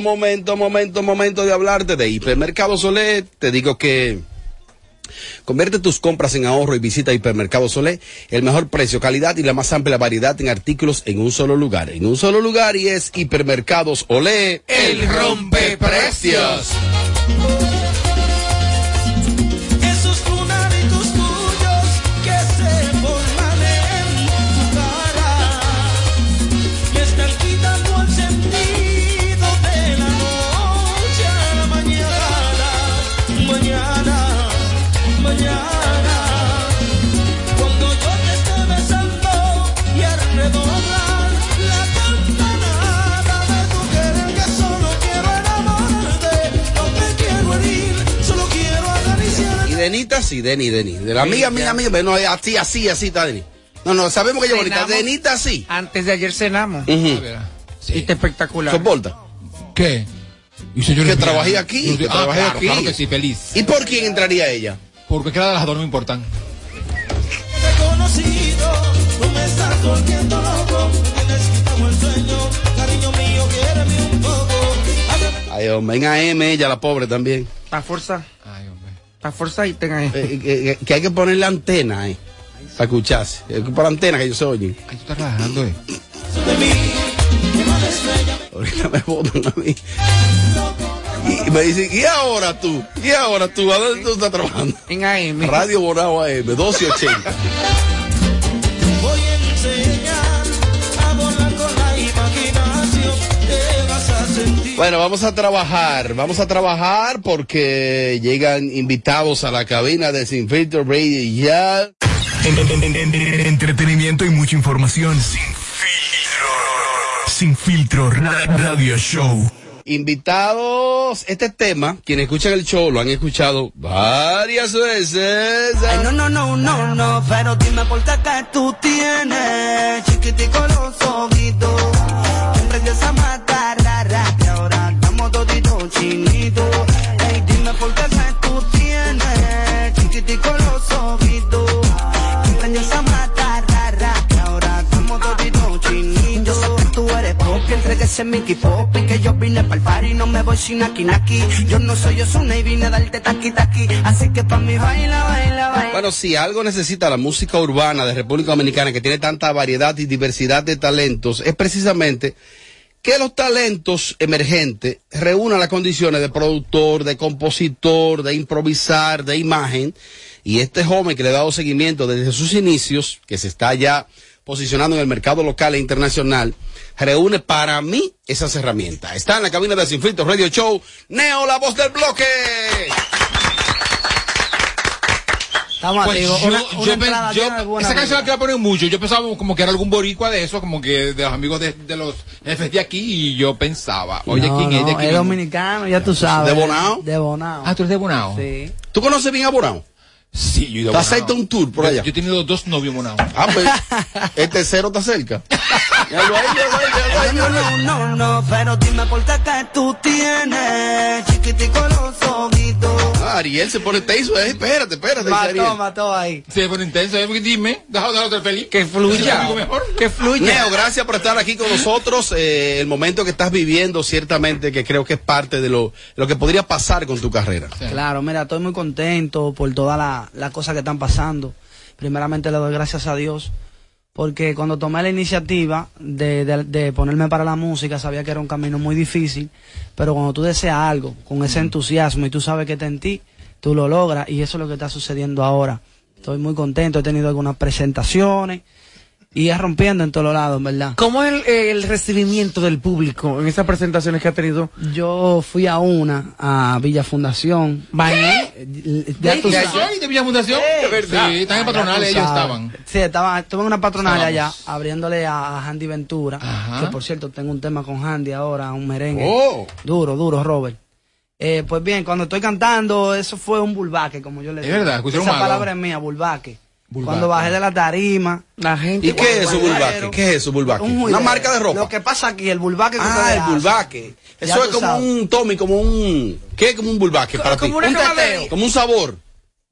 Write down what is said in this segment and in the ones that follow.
momento, momento, momento, de hablarte de Hipermercado Solé. Te digo que Convierte tus compras en ahorro y visita Hipermercado Solé, el mejor precio, calidad y la más amplia variedad en artículos en un solo lugar. En un solo lugar y es Hipermercados Olé, el rompe Denita sí, Deni, Deni. De la amiga, amiga, amiga, no, así, así, así está Deni. No, no, sabemos que ella es bonita. Denita sí. Antes de ayer cenamos. Ujú. Y está espectacular. ¿Soporta? ¿Qué? Y señor Que trabajé aquí, que Ah, trabajé claro, aquí. claro que sí, feliz. ¿Y por quién entraría ella? Porque cada las dos no me importan. Ay, hombre, en AM, ella la pobre también. Está fuerza. Y tenga ahí. Eh, que, que hay que ponerle antena, eh. Para escucharse. Hay que poner antena que ellos se oyen. Ay, tú estás relajando, eh. Ahorita me botan a mí. Y me dicen, ¿y ahora tú? ¿Y ahora tú? ¿A dónde tú estás trabajando? En AM. Radio Bonao AM, 1280. Bueno, vamos a trabajar, vamos a trabajar porque llegan invitados a la cabina de Sin Filtro Radio ya. En- en- en- en- en- entretenimiento y mucha información. Sin filtro. Sin filtro. ra- Radio show. Invitados, este tema, quienes escuchan el show lo han escuchado varias veces. Ay, no, no, no, no, no, pero dime por qué que tú tienes chiquitico los ojitos. Siempre de esa mata Bueno, si algo necesita la música urbana de República Dominicana, que tiene tanta variedad y diversidad de talentos, es precisamente que los talentos emergentes reúnan las condiciones de productor, de compositor, de improvisar, de imagen. Y este joven que le ha dado seguimiento desde sus inicios, que se está ya posicionando en el mercado local e internacional, reúne para mí esas herramientas. Está en la cabina de Sin Filtro Radio Show, Neo, la voz del bloque. Estamos Pues activos. yo, Una, yo una pen- entrada yo- llena de buena esa canción la poner mucho. Yo pensaba como que era algún boricua de eso, como que de los amigos de, de los jefes de aquí, y yo pensaba, oye, No, ¿quién es de aquí? es dominicano, ya tú sabes. ¿De Bonao? De Bonao. Ah, tú eres de Bonao. Sí. ¿Tú conoces bien a Bonao? Sí, yo he ido a ¿Te acepta un tour por Yo- allá? Yo he tenido dos novios en Bonao. Ah, pues, el tercero está cerca. Ya lo hay, ya lo hay, ya lo hay, ya No, no, no, no, pero dime por qué que tú tienes chiquitico los ojitos. Ah, Ariel se pone tenso, eh, espérate, espérate, Mató, Ariel. mató ahí. Se pone intenso, ¿eh? dime, déjalo déjalo feliz. Que fluya. Que fluya. Neo, gracias por estar aquí con nosotros. Eh, el momento que estás viviendo, ciertamente, que creo que es parte de lo, lo que podría pasar con tu carrera. Claro, mira, estoy muy contento por todas la- las cosas que están pasando. Primeramente le doy gracias a Dios, porque cuando tomé la iniciativa de, de- de ponerme para la música, sabía que era un camino muy difícil, pero cuando tú deseas algo con ese entusiasmo y tú sabes que está en ti, tú lo logras y eso es lo que está sucediendo ahora. Estoy muy contento, he tenido algunas presentaciones y es rompiendo en todos lados, en ¿verdad? ¿Cómo es el, el recibimiento del público en esas presentaciones que ha tenido? Yo fui a una, a Villa Fundación. Tú ¿De allá y de Villa Fundación? De verdad. Sí, están en ya patronal, tú ellos estaban. Sí, estaba, estuve en una patronal allá, abriéndole a, a Handy Ventura. Ajá. Que por cierto, tengo un tema con Handy ahora, un merengue. Oh. Duro, duro, Robert. Eh, pues bien, cuando estoy cantando, eso fue un bulbaque, como yo le Es digo. verdad, escucharon Esa palabra es mía, bulbaque. Bulbaque. Cuando bajé de la tarima. La gente. ¿Y qué es eso, Bulbaque? ¿Qué es eso, Bulbaque? un Una marca de ropa. Lo que pasa aquí, el bulbaque que Ah, ustedes el bulbaque. Eso es como sabes. un Tommy, como un. ¿Qué es como un bulbaque para ti? como un teteo. Como un sabor.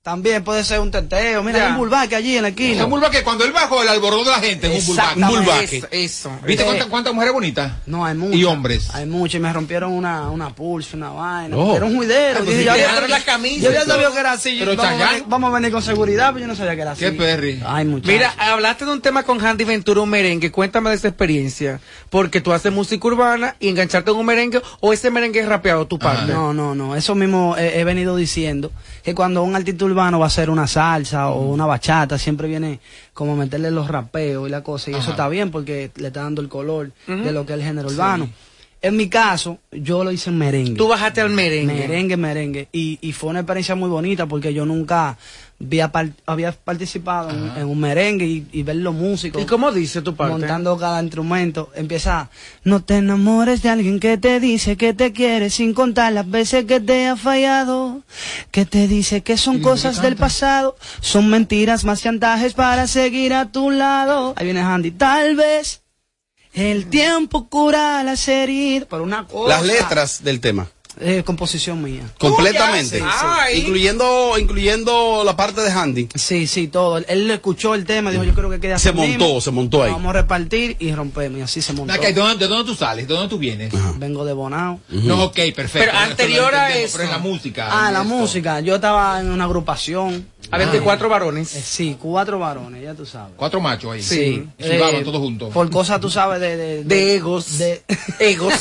También puede ser un teteo. Mira, Ya. hay un bulbaque allí en la Es esquina. un bulbaque cuando él bajó el alboroto de la gente, es un bulbaque. Exactamente. Un bulbaque. Eso, eso. ¿Viste Eh, cuántas cuántas mujeres bonitas? No, hay muchos. Y hombres. Hay muchos. Y me rompieron una, una pulsa, una vaina. Oh. Era un juidero. Ah, Yo pues yo dejaron la camisa Yo y ya sabía que era así. Pero vamos, a venir, vamos a venir con seguridad, pero yo no sabía que era así. ¿Qué perri? Ay, muchachos. Mira, hablaste de un tema con Handy Ventura, un merengue. Cuéntame de esa experiencia. Porque tú haces música urbana y engancharte en un merengue o ese merengue es rapeado tu parte. No, no, no. Eso mismo he, he venido diciendo. Que cuando un artista urbano va a hacer una salsa o una bachata, siempre viene como meterle los rapeos y la cosa. Y eso está bien porque le está dando el color de lo que es el género urbano. En mi caso, yo lo hice en merengue. Tú bajaste al merengue. Merengue, merengue. Y, y fue una experiencia muy bonita porque yo nunca había, par- había participado en, en un merengue y, y ver los músicos ¿Y cómo dice tu parte? montando cada instrumento. Empieza, no te enamores de alguien que te dice que te quiere sin contar las veces que te ha fallado, que te dice que son cosas del pasado, son mentiras más chantajes para seguir a tu lado. Ahí viene Handy, tal vez el tiempo cura las heridas, por una cosa. Las letras del tema. Eh, composición mía. Completamente. Sí, sí. Ay. Incluyendo, incluyendo la parte de Handy. Sí, sí, todo. Él, escuchó el tema, dijo, yo creo que quede así Se montó, mismo. se montó ahí. Vamos a repartir y rompemos, y así se montó. ¿De dónde, de dónde tú sales? ¿De dónde tú vienes? Vengo de Bonao. No, ok, perfecto. Pero anterior a eso. Pero en la música. Ah, la esto. música. Yo estaba en una agrupación. A 24 Eh, varones. sí, cuatro varones, ya tú sabes. Cuatro machos ahí. Sí. Y Eh, todos juntos. Por cosas, tú sabes, de... De, De egos. De, Egos.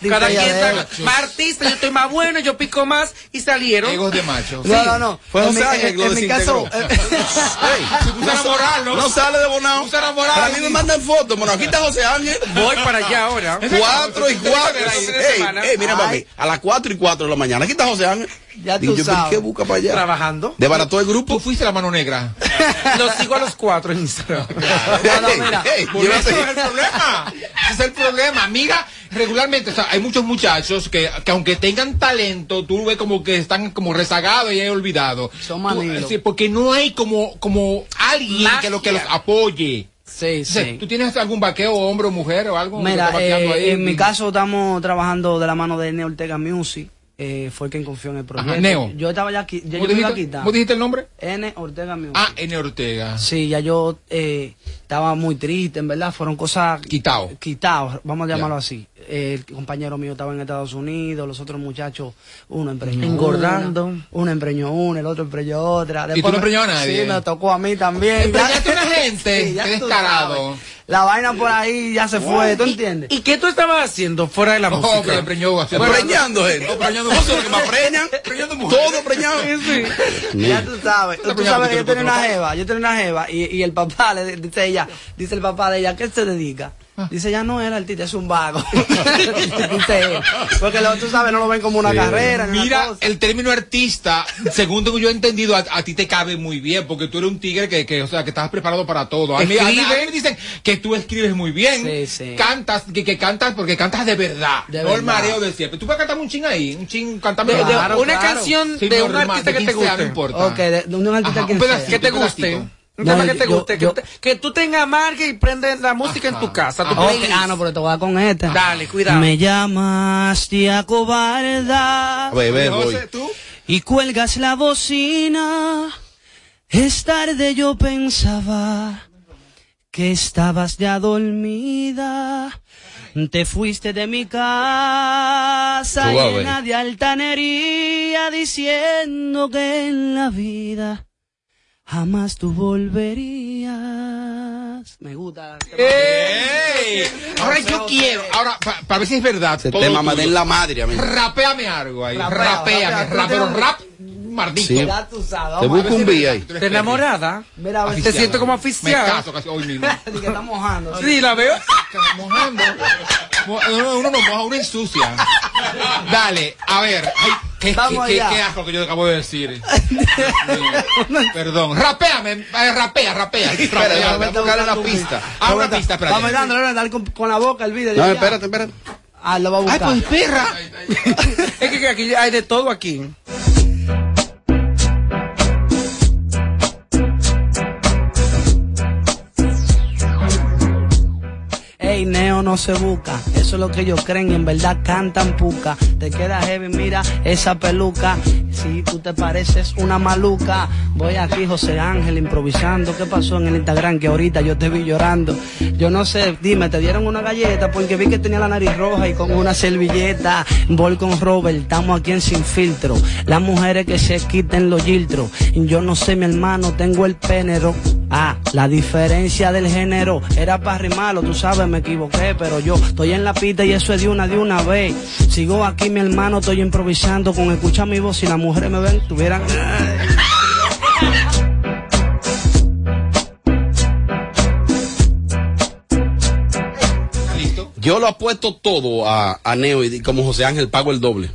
De Cada quien está más artista, yo estoy más bueno, yo pico más y salieron. Egos de machos. No, no, no. Fue en José mi, Ángel en- que en mi caso... Ey, Usa la moral, ¿no? no sale de Bonao. La moral. Para mí me mandan fotos. Bueno, aquí está José Ángel. Voy para allá ahora. Cuatro y cuatro. Ey, mira, papi. A las cuatro y cuatro de la mañana. Aquí está José Ángel. Ya Digo tú yo, ¿pero sabes. ¿qué busca para allá? Trabajando. Desbarató el Tú grupo. fuiste la mano negra. Los sigo a los cuatro en Instagram. No, mira. Eso es el problema. Ese es el problema. Mira, regularmente, o sea, hay muchos muchachos que, que aunque tengan talento, tú ves como que están como rezagados y hay olvidados. Son Tú- sí, porque no hay como, como alguien que, lo, que los apoye. Sí, O sea, sí. ¿Tú tienes algún vaqueo, hombre o mujer o algo? Mira, eh, ahí? en mi caso estamos trabajando de la mano de Neo Ortega Music. Eh, fue quien confió en el proyecto. Neo. Yo estaba ya aquí. Ya yo ¿Cómo me iba a dijiste, quitar. ¿Cómo dijiste el nombre? N Ortega Music. Ah, N. Ortega. Sí, ya yo eh, estaba muy triste, en verdad. Fueron cosas. Quitado. Quitados, vamos a llamarlo Ya. así. El compañero mío estaba en Estados Unidos, los otros muchachos, uno empreñó. Engordando. Uno empreñó una, el otro empreñó otra. ¿Y tú no me- empreñó a nadie? Sí, me tocó a mí también. ¿Empreñaste Ya- a una gente? Sí, ya Qué tú descarado. La vaina por ahí ya se fue, ¿tú entiendes? ¿Y qué tú estabas haciendo fuera de la Oh, que música? le preñó. Preñando gente. Preñando ¿Vos sos los que me preñan? Preñando mujeres. Todo preñado. Ya tú sabes. Tú preñado sabes que yo tenía una jeva, yo tenía una jeva y, y el papá le dice ella, dice el papá de ella, ¿qué se dedica? Ah. Dice, ya no es el artista, es un vago. Porque lo- tú sabes, no lo ven como una carrera. ni una Mira, cosa. el término artista, según tengo yo entendido, a, a ti te cabe muy bien, porque tú eres un tigre que, que, o sea, que estás preparado para todo. A mí, a mí- a mí me dicen que tú escribes muy bien, Sí, sí. cantas, que, que cantas porque cantas de verdad, De no el verdad. mareo de siempre. Tú puedes cantar un ching ahí, un ching, cantame. Claro, una claro. canción Sí, de un artista que te 15 años, guste. No importa. Ok, de, de un artista Ajá, que un pedacito. Que te guste. Tema No, que te yo- guste. yo- que, te- que tú tengas marca y prendes la música en tu casa. Playlist. Ah, no, pero te voy a dar con esta. Dale, cuidado. Me llamas tía cobarda A ver, voy. José, tú. y cuelgas la bocina. Es tarde yo pensaba que estabas ya dormida. Te fuiste de mi casa llena de altanería diciendo que en la vida jamás tú volverías. Me gusta. ¡Ey! Ahora yo quiero, ahora, para ver si es verdad. Todo tema me den la madre a mí. Rapéame algo ahí. Rapea, Rapéame, rapea. rap, pero rap, maldito. Sí. Te busco un beat ahí. ¿Te enamorada? Mira, a ver, Te siento como Me aficiada. caso casi hoy mismo. Que está mojando. Sí, la veo. mojando. Uno, uno no moja, uno ensucia. Dale, a ver. Ay, qué, Vamos qué, qué, allá. qué asco que yo acabo de decir. Perdón. Rapéame, rapea, rapea. Espera, buscarle la pista. Ah, una pista, espérate. Vamos dándole, dale con, con la boca el video. No, ya. espérate, espérate. Ah, lo va a Ay, buscar. pues perra. Es que aquí hay de todo aquí. Ey, Neo, bueno no se busca. Eso es lo que ellos creen y en verdad cantan puca. Te queda heavy, mira esa peluca. Si tú te pareces una maluca. Voy aquí, José Ángel, improvisando. ¿Qué pasó en el Instagram? Que ahorita yo te vi llorando. Yo no sé, dime, te dieron una galleta porque vi que tenía la nariz roja y con una servilleta. Voy con Robert, estamos aquí en Sin Filtro. Las mujeres que se quiten los giltros. Yo no sé, mi hermano, tengo el pénero. Ah, la diferencia del género era para rimarlo, tú sabes, me equivoqué, pero yo estoy en la y eso es de una de una vez. Sigo aquí, mi hermano, estoy improvisando con escuchar mi voz. Si las mujeres me ven, tuvieran. Yo lo apuesto todo a, a Neo y como José Ángel pago el doble.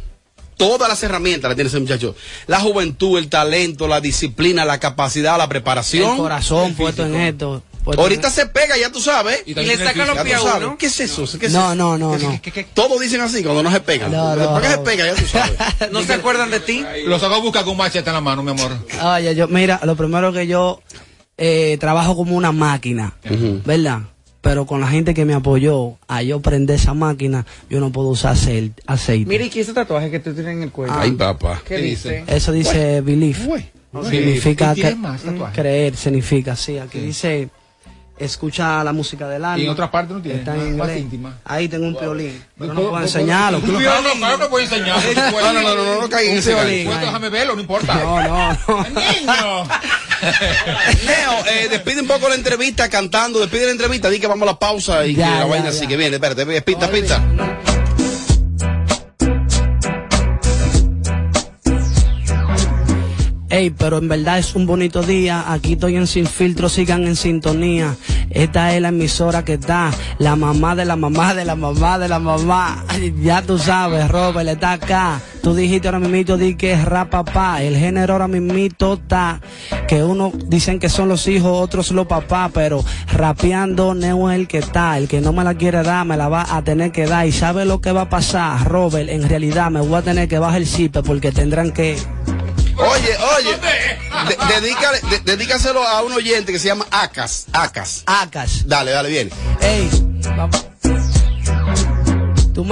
Todas las herramientas las tiene ese muchacho. La juventud, el talento, la disciplina, la capacidad, la preparación. El corazón puesto en esto. Puesto en Ahorita se pega, ya tú sabes. Y Y le saca los pies a uno. ¿Qué es eso? ¿Qué es No, eso? no, no, no. Todos dicen así cuando no se pegan. No, no, Después que se no. pega, ya tú sabes. ¿No se acuerdan de ti? Lo saco a buscar con un machete en la mano, mi amor. Oye, yo, mira, lo primero que yo eh, trabajo como una máquina, ¿verdad? Pero con la gente que me apoyó a yo prender esa máquina, yo no puedo usar aceite. Mira, ¿y qué es ese tatuaje que tú tienes en el cuello? Ay, papá. ¿Qué ¿qué dice? Eso dice belief. Significa ¿Y tiene que, creer, significa, sí. Aquí dice, escucha la música del alma. Y en otra parte no tiene, Está más- en más íntima. Ahí tengo un piolín. Pero no ¿Puedo- enseñarlo. Lo claro, no, claro que puedo enseñar. No, no, no, no, no, no caigan en ese Un. Puesto, déjame verlo, no importa. No, no, no. Niño. Neo, eh, despide un poco la entrevista cantando, despide la entrevista, di que vamos a la pausa y Ya, que la vaina ya. sigue. Viene, espérate, pista, pista. Pero en verdad es un bonito día. Aquí estoy en Sin Filtro, sigan en sintonía. Esta es la emisora que está. La mamá de la mamá de la mamá de la mamá. Ya tú sabes, Robert está acá. Tú dijiste ahora mismito, di que es rap papá. El género ahora mismito está. Que uno dicen que son los hijos, otros los papás. Pero rapeando Neo es el que está. El que no me la quiere dar, me la va a tener que dar. ¿Y sabe lo que va a pasar, Robert? En realidad me voy a tener que bajar el zipe porque tendrán que... Oye, oye, de- dedícale- de- dedícaselo a un oyente que se llama Acas, Acas. Acas. Dale, dale, bien. Ey, va-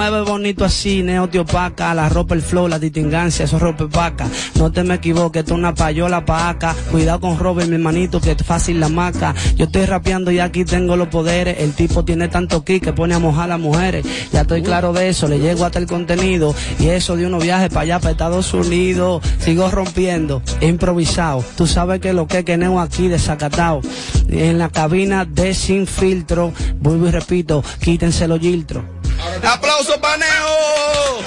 Tú me ves bonito así, neo te opaca, la ropa, el flow, la distingancia, eso ropa paca. No te me equivoques, esto es una payola pa' acá. Cuidado con Robert, mi hermanito, que es fácil la maca. Yo estoy rapeando y aquí tengo los poderes. El tipo tiene tanto ki que pone a mojar a las mujeres. Ya estoy claro de eso, le llego hasta el contenido. Y eso de unos viajes para allá, para Estados Unidos. Sigo rompiendo, improvisado. Tú sabes que lo que neo aquí desacatado. En la cabina de sin filtro, vuelvo y repito, quítense los giltros. ¡Aplauso para Neo!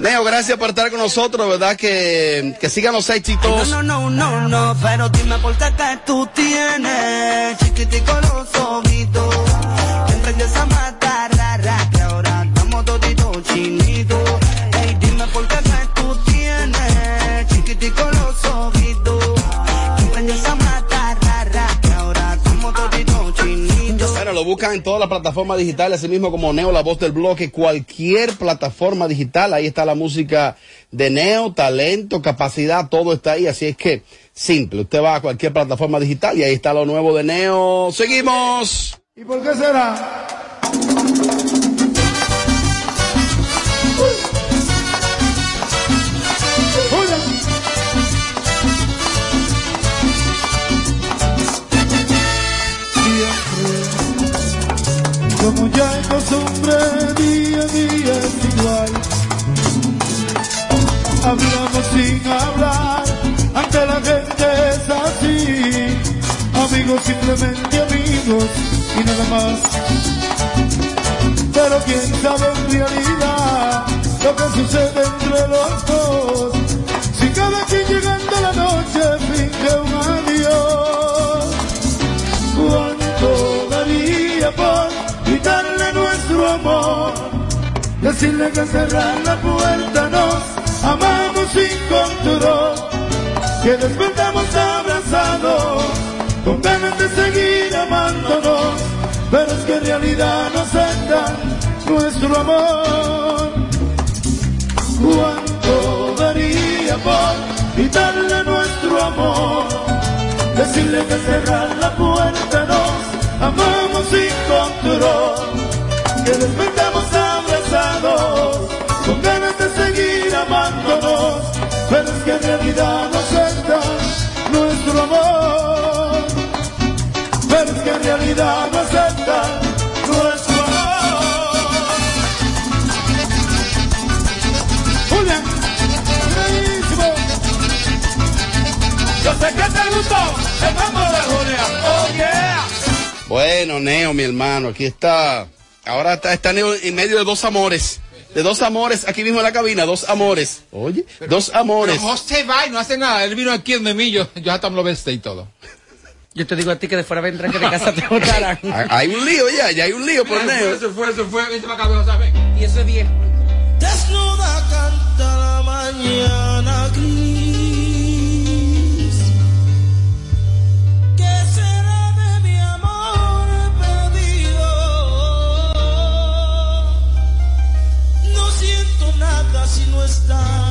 Neo, gracias por estar con nosotros, verdad que, que sigan los éxitos. No, no, no, no, no, pero dime por qué que tú tienes chiquitico los ojitos. Que emprendes a buscan en todas las plataformas digitales, así mismo como Neo, la voz del bloque, cualquier plataforma digital, ahí está la música de Neo, talento, capacidad, todo está ahí, así es que simple, usted va a cualquier plataforma digital y ahí está lo nuevo de Neo. Seguimos. ¿Y por qué será? Como ya es costumbre, día a día es igual. Hablamos sin hablar, ante la gente es así. Amigos, simplemente amigos y nada más. Pero quién sabe en realidad lo que sucede entre los dos. Amor? Decirle que cerrar la puerta nos amamos sin control. Que despertamos abrazados con ganas de seguir amándonos. Pero es que en realidad nos aceptan nuestro amor. ¿Cuánto daría por quitarle nuestro amor? Decirle que cerrar la puerta nos amamos sin control, que despertamos abrazados, con ganas de seguir amándonos, pero es que en realidad no acepta nuestro amor, pero es que en realidad no acepta nuestro amor. Julián, buenísimo. Yo sé que te gustó el mambo de Julián. Oh yeah. Bueno, Neo, mi hermano, aquí está. Ahora está, está Neo en medio de dos amores. De dos amores, aquí mismo en la cabina, dos amores. Oye, dos amores. Pero José va y no hace nada. Él vino aquí donde mí, yo, yo hasta me lo besé y todo. Yo te digo a ti que de fuera vendrán que de casa te botarán. Hay- Hay un lío ya, ya hay un lío por Neo. Se fue, se fue. Y eso es viejo. Desnuda canta la mañana nada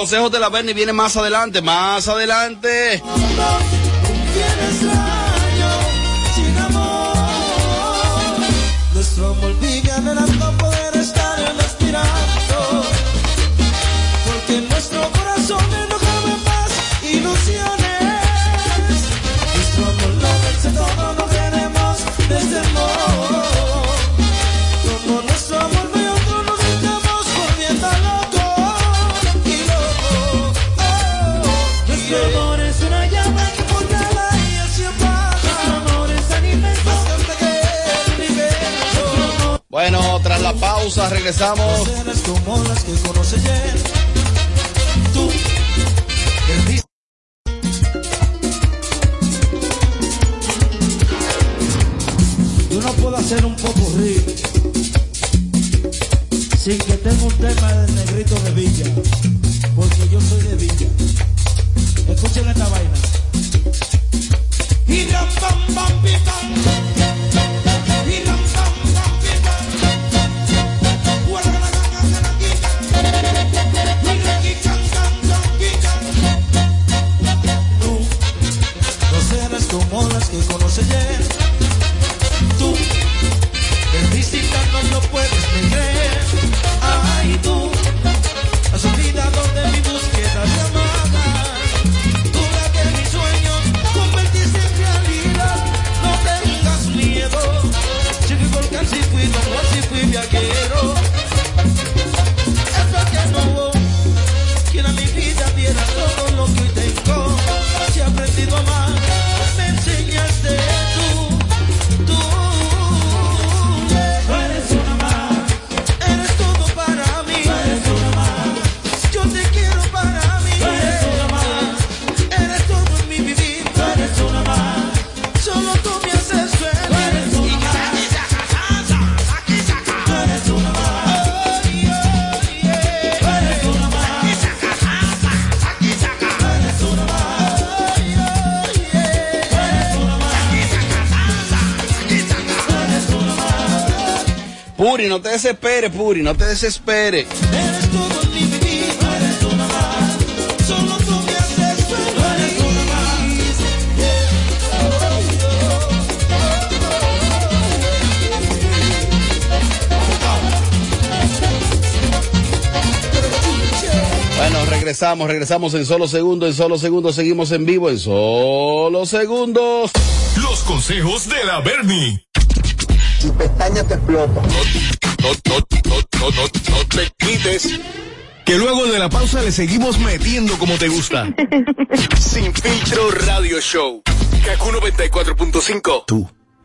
consejos de la Bernie vienen más adelante, más adelante. Pausa regresamos. Tú. Yo no puedo hacer un poco río sin que tenga un tema del negrito de Villa, porque yo soy de Villa. Escuchen esta vaina. Desesperes, Puri, no te desesperes. Eres todo vivir. Eres más. Solo tú me haces feliz. Eres una más. Bueno, regresamos, regresamos en solo segundos, en solo segundos, seguimos en vivo en solo segundos. Los consejos de la Bernie. Tu pestaña te explota. No, no, no, no, no, no te quites. Que luego de la pausa le seguimos metiendo como te gusta. Sin filtro radio show. Kaku 94.5. Tú,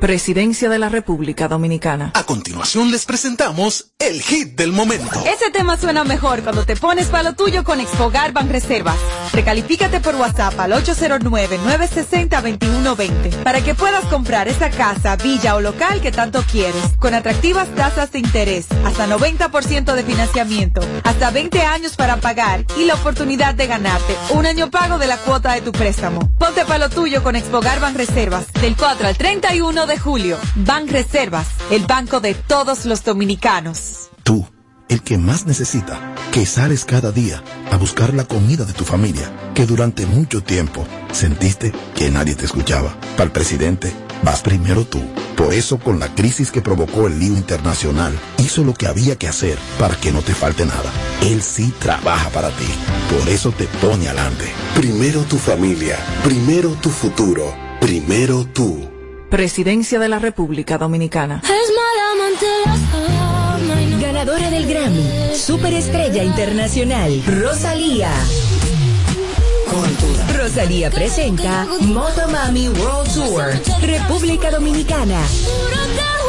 Presidencia de la República Dominicana. A continuación les presentamos el hit del momento. Ese tema suena mejor cuando te pones para lo tuyo con Exfogar Reservas. Recalifícate por WhatsApp al 809-960-2120 para que puedas comprar esa casa, villa o local que tanto quieres, con atractivas tasas de interés, hasta 90% de financiamiento, hasta 20 años para pagar y la oportunidad de ganarte un año pago de la cuota de tu préstamo. Ponte para lo tuyo con Exfogar Reservas del 4 al 31 de julio. Ban Reservas, el banco de todos los dominicanos. Tú, el que más necesita, que sales cada día a buscar la comida de tu familia, que durante mucho tiempo sentiste que nadie te escuchaba. Para el presidente, vas primero tú. Por eso, con la crisis que provocó el lío internacional, hizo lo que había que hacer para que no te falte nada. Él sí trabaja para ti. Por eso te pone adelante. Primero tu familia, primero tu futuro, primero tú. Presidencia de la República Dominicana. Ganadora del Grammy, Superestrella Internacional, Rosalía. Rosalía presenta Motomami World Tour, República Dominicana.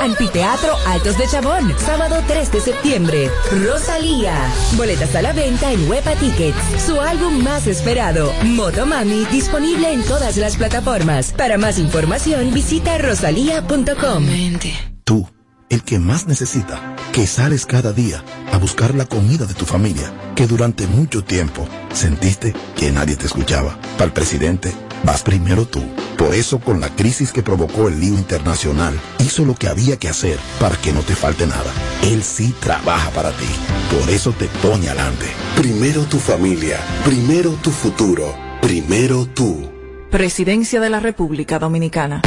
Anfiteatro Altos de Chabón, sábado 3 de septiembre. Rosalía. Boletas a la venta en Huepa Tickets. Su álbum más esperado, Motomami, disponible en todas las plataformas. Para más información, visita rosalía.com. Tú, el que más necesita, que sales cada día a buscar la comida de tu familia, que durante mucho tiempo sentiste que nadie te escuchaba. Para el presidente, vas primero tú. Por eso, con la crisis que provocó el lío internacional, hizo lo que había que hacer para que no te falte nada. Él sí trabaja para ti. Por eso te pone adelante. Primero tu familia, primero tu futuro, primero tú. Presidencia de la República Dominicana.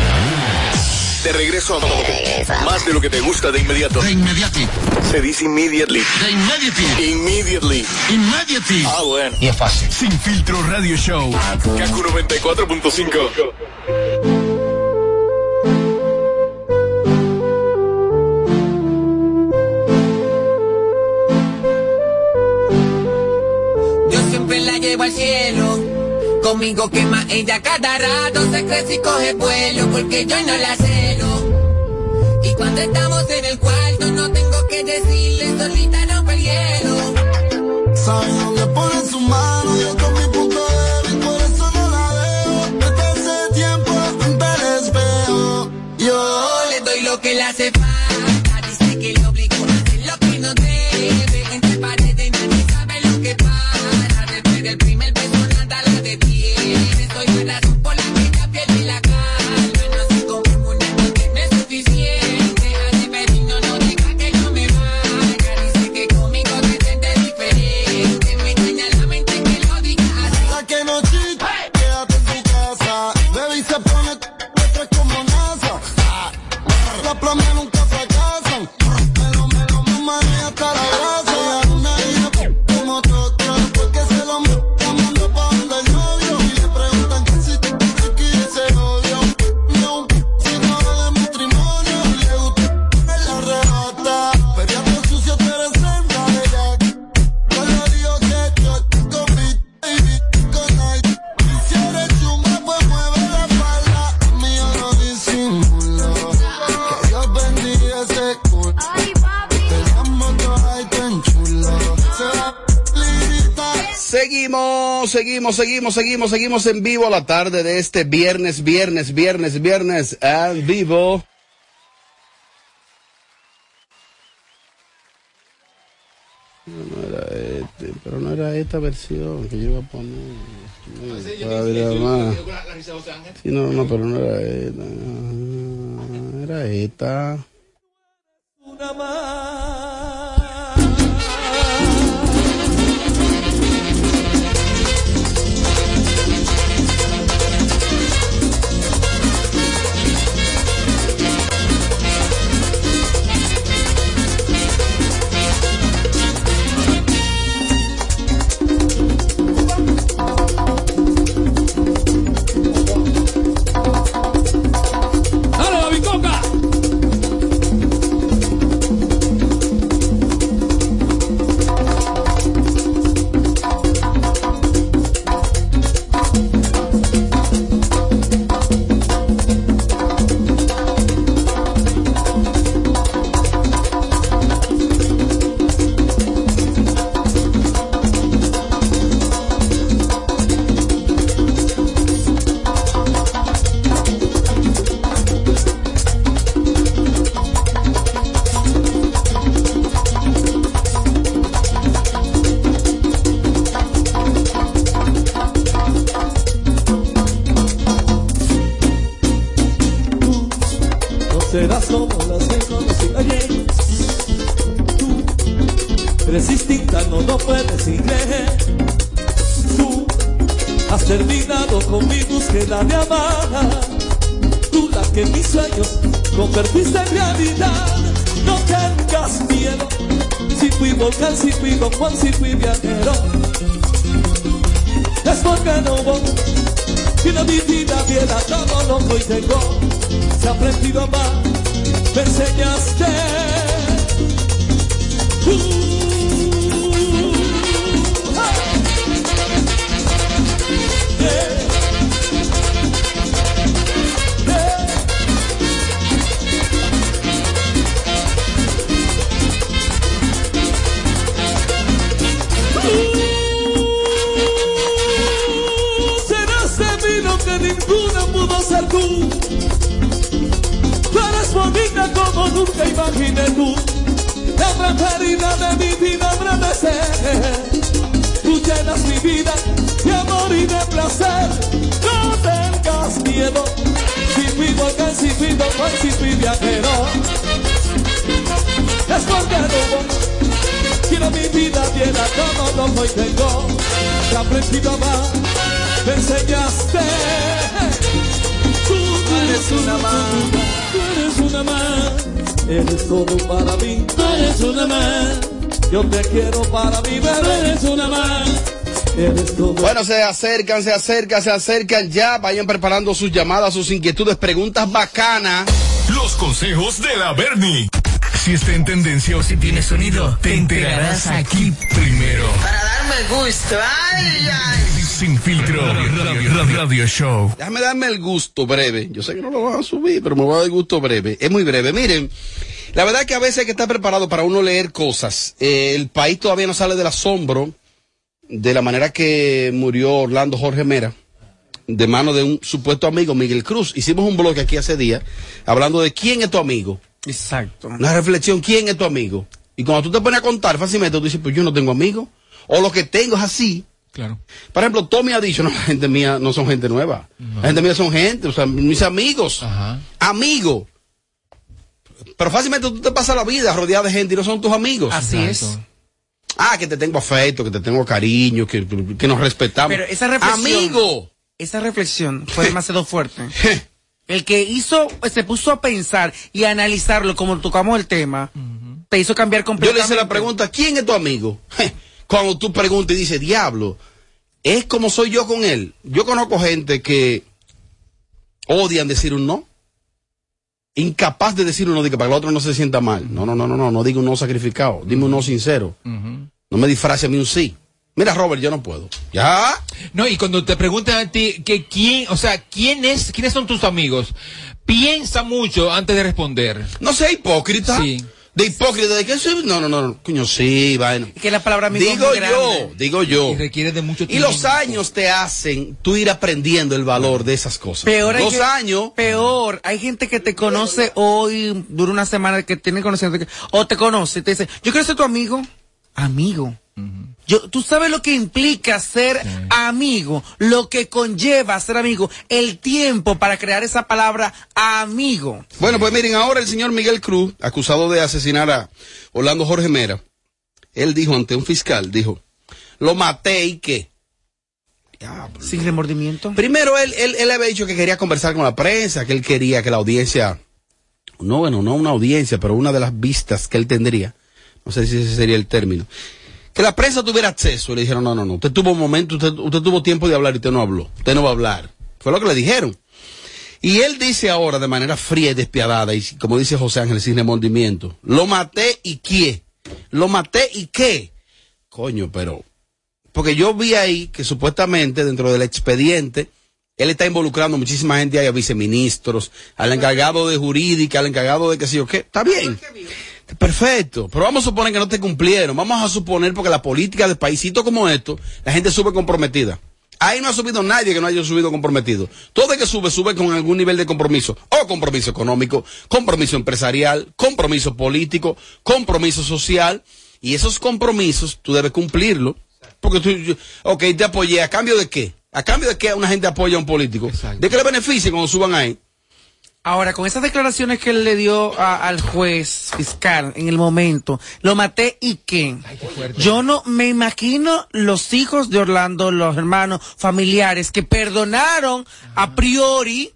De regreso a más de lo que te gusta de inmediato. De inmediati. Se dice immediately. De inmediati. Immediately. Immediately. Ah, bueno. Y es fácil. Sin filtro radio show. Kaku 94.5. Yo siempre la llevo al cielo. Conmigo quema ella cada rato, se crece y coge vuelo, porque yo no la celo. Cuando estamos en el cuarto, no tengo que decirle, solita rompe el Seguimos, seguimos, seguimos, en vivo a la tarde de este viernes, viernes, viernes, viernes en vivo. No era este, pero no era esta versión que yo iba a poner. No, todavía más. Sí, no, no, pero no era esta. Ah, Era esta. ¡Dale, terminado con mi búsqueda de amar. Tú la que mis sueños convertiste en realidad. No tengas miedo. Si fui volcán, si fui don Juan, si fui viajero. Es porque no voy. Y la mi vida viera todo lo que hoy tengo. Se ha aprendido a amar, me enseñaste. Uh, nunca imaginé tú. La preferida de mi vida agradecer. Tú llenas mi vida de amor y de placer. No tengas miedo. Si fui volcán, si fui don Juan, si fui viajero. Es porque no. Quiero mi vida llena como lo hoy tengo. Te aprendido a amar, me enseñaste. Tú, eres una más, tú eres una más. Eres todo para mí, eres una más. Yo te quiero para mí, bebé, eres una más. Eres todo. Bueno, se acercan, se acercan, se acercan ya. Vayan preparando sus llamadas, sus inquietudes, preguntas bacanas. Los consejos de la Bernie. Si está en tendencia o si tiene sonido, te enterarás aquí primero. Para darme gusto. Ay, ay. Sin filtro, radio, radio, radio show. Déjame darme el gusto breve. Yo sé que no lo van a subir, pero me voy a dar el gusto breve. Es muy breve. Miren, la verdad que a veces hay que estar preparado para uno leer cosas. Eh, el país todavía no sale del asombro de la manera que murió Orlando Jorge Mera, de mano de un supuesto amigo, Miguel Cruz. Hicimos un bloque aquí hace días hablando de quién es tu amigo. Exacto. Una reflexión, ¿quién es tu amigo? Y cuando tú te pones a contar fácilmente, tú dices, pues yo no tengo amigos. O lo que tengo es así. Claro. Por ejemplo, Tommy ha dicho, no, la gente mía no son gente nueva. La gente mía son gente, o sea, mis amigos. Amigos. Pero fácilmente tú te pasas la vida rodeada de gente y no son tus amigos. Así es. Ah, que te tengo afecto, que te tengo cariño, que, que nos respetamos. Pero esa reflexión. Amigo. Esa reflexión fue demasiado fuerte. El que hizo, se puso a pensar y a analizarlo como tocamos el tema, te hizo cambiar Yo completamente. le hice la pregunta, ¿quién es tu amigo? Cuando tú preguntas y dices, diablo, es como soy yo con él. Yo conozco gente que odian decir un no. Incapaz de decir un no, para que el otro no se sienta mal. No, no, no, no, no, no diga un no sacrificado. Dime un no sincero. No me disfrace a mí un sí. Mira, Robert, yo no puedo. ¿Ya? No, y cuando te preguntan a ti que quién, o sea, quién es, quiénes son tus amigos, piensa mucho antes de responder. No sea hipócrita. Sí. De hipócrita, de que. No, no, no, coño, sí, vaina. Que la palabra amigo es Digo muy yo, digo yo. Y requiere de mucho Y tiempo. los años te hacen tú ir aprendiendo el valor de esas cosas. Peor Dos que- años. Peor, hay gente que te conoce hoy, dura una semana que tiene conociendo, o te conoce y te dice, yo quiero ser tu amigo. amigo. Yo, tú sabes lo que implica ser amigo, lo que conlleva ser amigo, el tiempo para crear esa palabra amigo. Bueno, pues miren, ahora el señor Miguel Cruz, acusado de asesinar a Orlando Jorge Mera, él dijo ante un fiscal, dijo, lo maté y qué. Sin remordimiento. Primero, él, él, él había dicho que quería conversar con la prensa, que él quería que la audiencia, no, bueno, no una audiencia, pero una de las vistas que él tendría, no sé si ese sería el término, que la prensa tuviera acceso. Le dijeron, no, no, no, usted tuvo un momento, usted, usted tuvo tiempo de hablar y usted no habló, usted no va a hablar. Fue lo que le dijeron. Y él dice ahora de manera fría y despiadada, y como dice José Ángel sin remordimiento, lo maté y qué. Lo maté y qué. Coño, pero porque yo vi ahí que supuestamente dentro del expediente él está involucrando muchísima gente ahí, a viceministros, al encargado de jurídica, al encargado de qué sé yo qué. Está bien. Perfecto. Pero vamos a suponer que no te cumplieron. Vamos a suponer porque la política de paísitos como esto, la gente sube comprometida. Ahí no ha subido nadie que no haya subido comprometido. Todo el que sube, sube con algún nivel de compromiso. O compromiso económico, compromiso empresarial, compromiso político, compromiso social. Y esos compromisos tú debes cumplirlo. Porque tú, ok, te apoyé. ¿A cambio de qué? ¿A cambio de qué una gente apoya a un político? ¿De qué le beneficia cuando suban ahí? Ahora, con esas declaraciones que él le dio a- al juez fiscal en el momento, lo maté y qué. Yo no me imagino los hijos de Orlando, los hermanos, familiares que perdonaron a priori,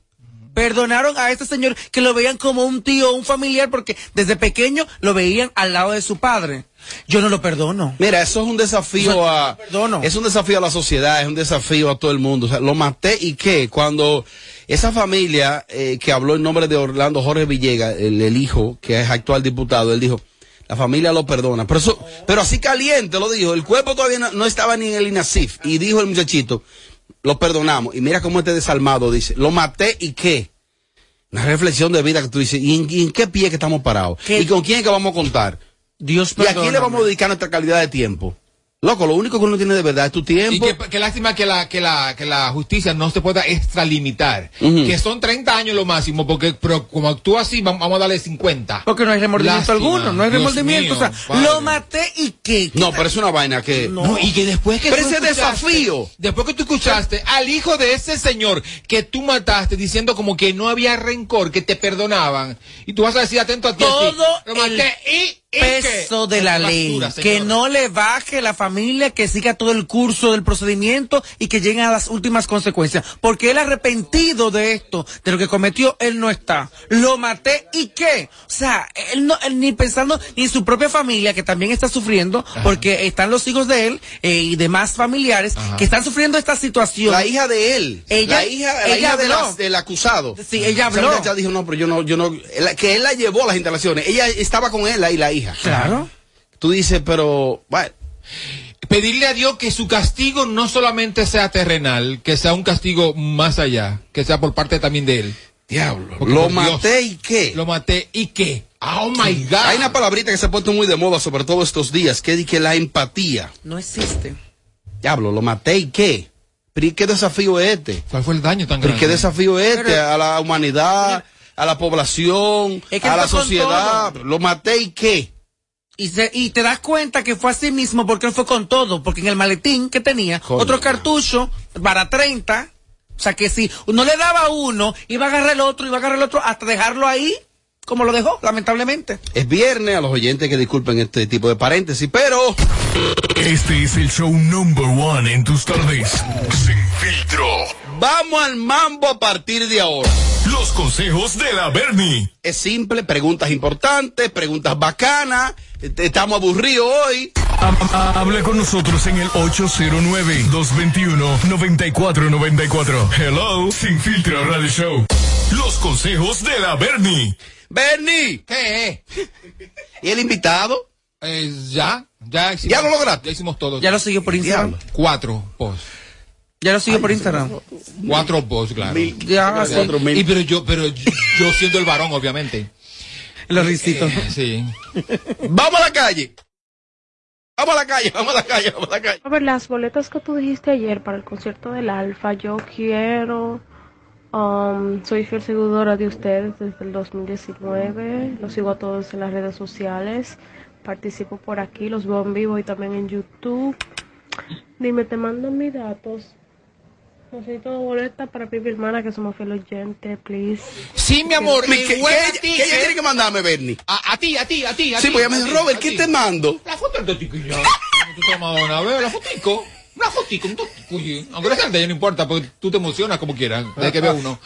perdonaron a este señor que lo veían como un tío, un familiar, porque desde pequeño lo veían al lado de su padre. Yo no lo perdono. Mira, eso es un desafío a. Es un desafío a la sociedad, es un desafío a todo el mundo. O sea, lo maté y qué. Cuando esa familia eh, que habló en nombre de Orlando Jorge Villegas, el, el hijo que es actual diputado, él dijo. La familia lo perdona. Pero, eso, pero así caliente lo dijo. El cuerpo todavía no, no estaba ni en el INASIF. Y dijo el muchachito, lo perdonamos. Y mira cómo este desalmado dice, lo maté y qué. Una reflexión de vida que tú dices, ¿y en, y en qué pie que estamos parados? ¿Y con quién es que vamos a contar? Dios ¿Y a quién le perdóname. vamos a dedicar nuestra calidad de tiempo? Loco, lo único que uno tiene de verdad es tu Y tiempo. qué, qué lástima que la, que, la, que la justicia no se pueda extralimitar. Ujú. Que son 30 años lo máximo, porque pero como actúa así, vam- vamos a darle 50. Porque no hay remordimiento Lástima, alguno, no hay Dios remordimiento. mío, o sea, padre. lo maté y qué. No, pero es una vaina que... No, y que después que Pero tú ese desafío. Después que tú escuchaste al hijo de ese señor que tú mataste diciendo como que no había rencor, que te perdonaban. Y tú vas a decir atento a ti. todo así, lo maté y, y peso de la ley, basura, que no le baje la familia, que siga todo el curso del procedimiento y que lleguen a las últimas consecuencias. Porque él arrepentido de esto, de lo que cometió, él no está. Lo maté y qué. O sea, él no, él ni pensando ni en su propia familia, que también está sufriendo, porque están los hijos de él eh, y demás familiares que están sufriendo esta situación. La hija de él. Ella- la hija, la ella hija de habló. la- del acusado. Sí, ella habló. muchacha dijo, no, pero yo no, yo no, que él la llevó a las instalaciones. Ella estaba con él ahí, la hija. Claro. Tú dices, pero, bueno, Pedirle a Dios que su castigo no solamente sea terrenal, que sea un castigo más allá, que sea por parte también de él. diablo. Porque Lo Dios, maté y qué. Lo maté y qué. Oh my God. Hay una palabrita que se ha puesto muy de moda, sobre todo estos días, que es que la empatía. No existe. Diablo, lo maté y qué. Pero ¿y qué desafío es este? ¿Cuál fue el daño tan ¿Pero ¿y grande? qué desafío es este? Pero- a la humanidad, a la población, Es que a la sociedad. Lo maté y qué. Y, se- y te das cuenta que fue así mismo porque él fue con todo, porque en el maletín que tenía, otro cartucho para 30, o sea que si no le daba a uno, iba a agarrar el otro, iba a agarrar el otro, hasta dejarlo ahí, como lo dejó, lamentablemente. Es viernes, a los oyentes que disculpen este tipo de paréntesis, pero Este es el show number one en tus tardes. Sin filtro. vamos al mambo a partir de ahora. Los consejos de la Bernie. Es simple, preguntas importantes, preguntas bacanas. Este, Estamos aburridos hoy. Habla con nosotros en el 809-221-9494. Hello, Sin Filtro Radio Show. Los consejos de la Bernie. Bernie, ¿Qué? ¿y el invitado? Eh, ya, ya hicimos, ¿Ya lo lograste? Ya hicimos todo. Ya lo siguió por Instagram. Diablo. Cuatro posts. Ya lo siguió por Instagram. Cuatro posts, claro. Mil. Ya, sí. Cuatro mil. Y pero yo, pero yo, yo siendo el varón, obviamente. Los risitos. Eh, sí. Vamos a la calle. Vamos a la calle, vamos a la calle, vamos a la calle. A ver, las boletas que tú dijiste ayer para el concierto del Alfa, yo quiero, um, soy fiel seguidora de ustedes desde el 2019, los sigo a todos en las redes sociales, participo por aquí, los veo en vivo y también en YouTube. Dime, te mando mis datos. Necesito boleta para mi hermana que somos fiel oyente, please. Sí, mi amor. ¿Qué, qué- qué- ti, qué ella ¿eh? tiene que mandarme, Bernie? A, a ti, a ti, a ti, a Sí, ti. pues ella me a dice, ti, Robert, a ¿qué ti. te mando? La foto y ya. Tú te amas una vez, la fotico. Una fotico, un totico. y- Aunque la gente ya no importa, porque tú te emocionas como quieras. Desde que ve uno.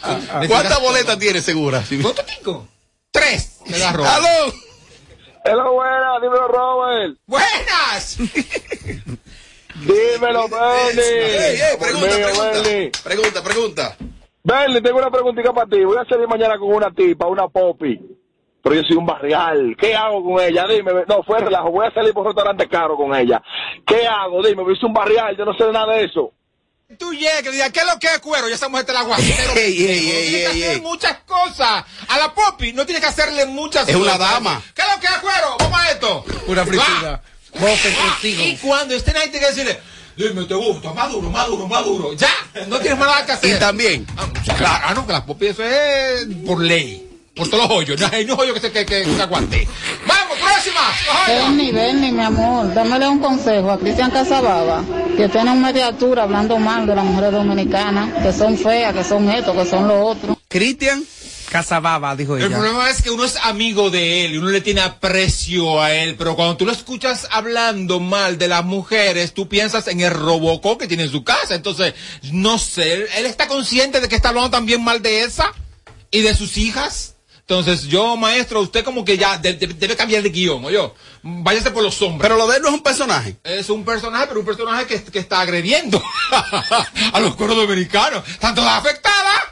¿Cuántas boletas tiene segura? Sí. ¿Cuánto tico? Tres. Me da Robert. ¡Aló! Hello, buenas, dímelo, Robert. ¡Buenas! Dímelo, Bernie. Ey, ey, pregunta, Mío, pregunta. Bernie. Pregunta, pregunta. Bernie, tengo una preguntita para ti. Voy a salir mañana con una tipa, una popi. Pero yo soy un barrial. ¿Qué hago con ella? Dime. No, fue relajo. Voy a salir por un restaurante caro con ella. ¿Qué hago? Dime, yo soy un barrial. Yo no sé nada de eso. Tú llegas y digas, ¿qué es lo que es cuero? Ya esa mujer te la aguacero. Ey, ey, ey, Tienes que hacer muchas cosas. A la popi no tienes que hacerle muchas Es una cosas. dama. ¿Qué es lo que es cuero? Vamos a esto. Pura fritura. Ah, y cuando estén ahí, tienes que decirle, dime, te gusta, más duro, más duro, más duro. Ya, no tienes más nada que hacer. Y también. Ah, Claro, ah, no, que las popis eso es por ley. Por todos los hoyos. No hay un hoyo que se, que, que, que aguante. Vamos, próxima. Bernie, Bernie, mi amor, dámele un consejo a Cristian Casababa, que tiene un mediatura hablando mal de las mujeres dominicanas, que son feas, que son esto, que son lo otro. Cristian. Casababa, dijo El ella. problema es que uno es amigo de él y uno le tiene aprecio a él, pero cuando tú lo escuchas hablando mal de las mujeres, tú piensas en el robocó que tiene en su casa. Entonces, no sé, él está consciente de que está hablando también mal de esa y de sus hijas. Entonces, yo, maestro, usted como que ya de- de- debe cambiar de guion, yo. Váyase por los hombres. Pero lo de él no es un personaje. Es un personaje, pero un personaje que, que está agrediendo a los coros dominicanos. Están todas afectadas.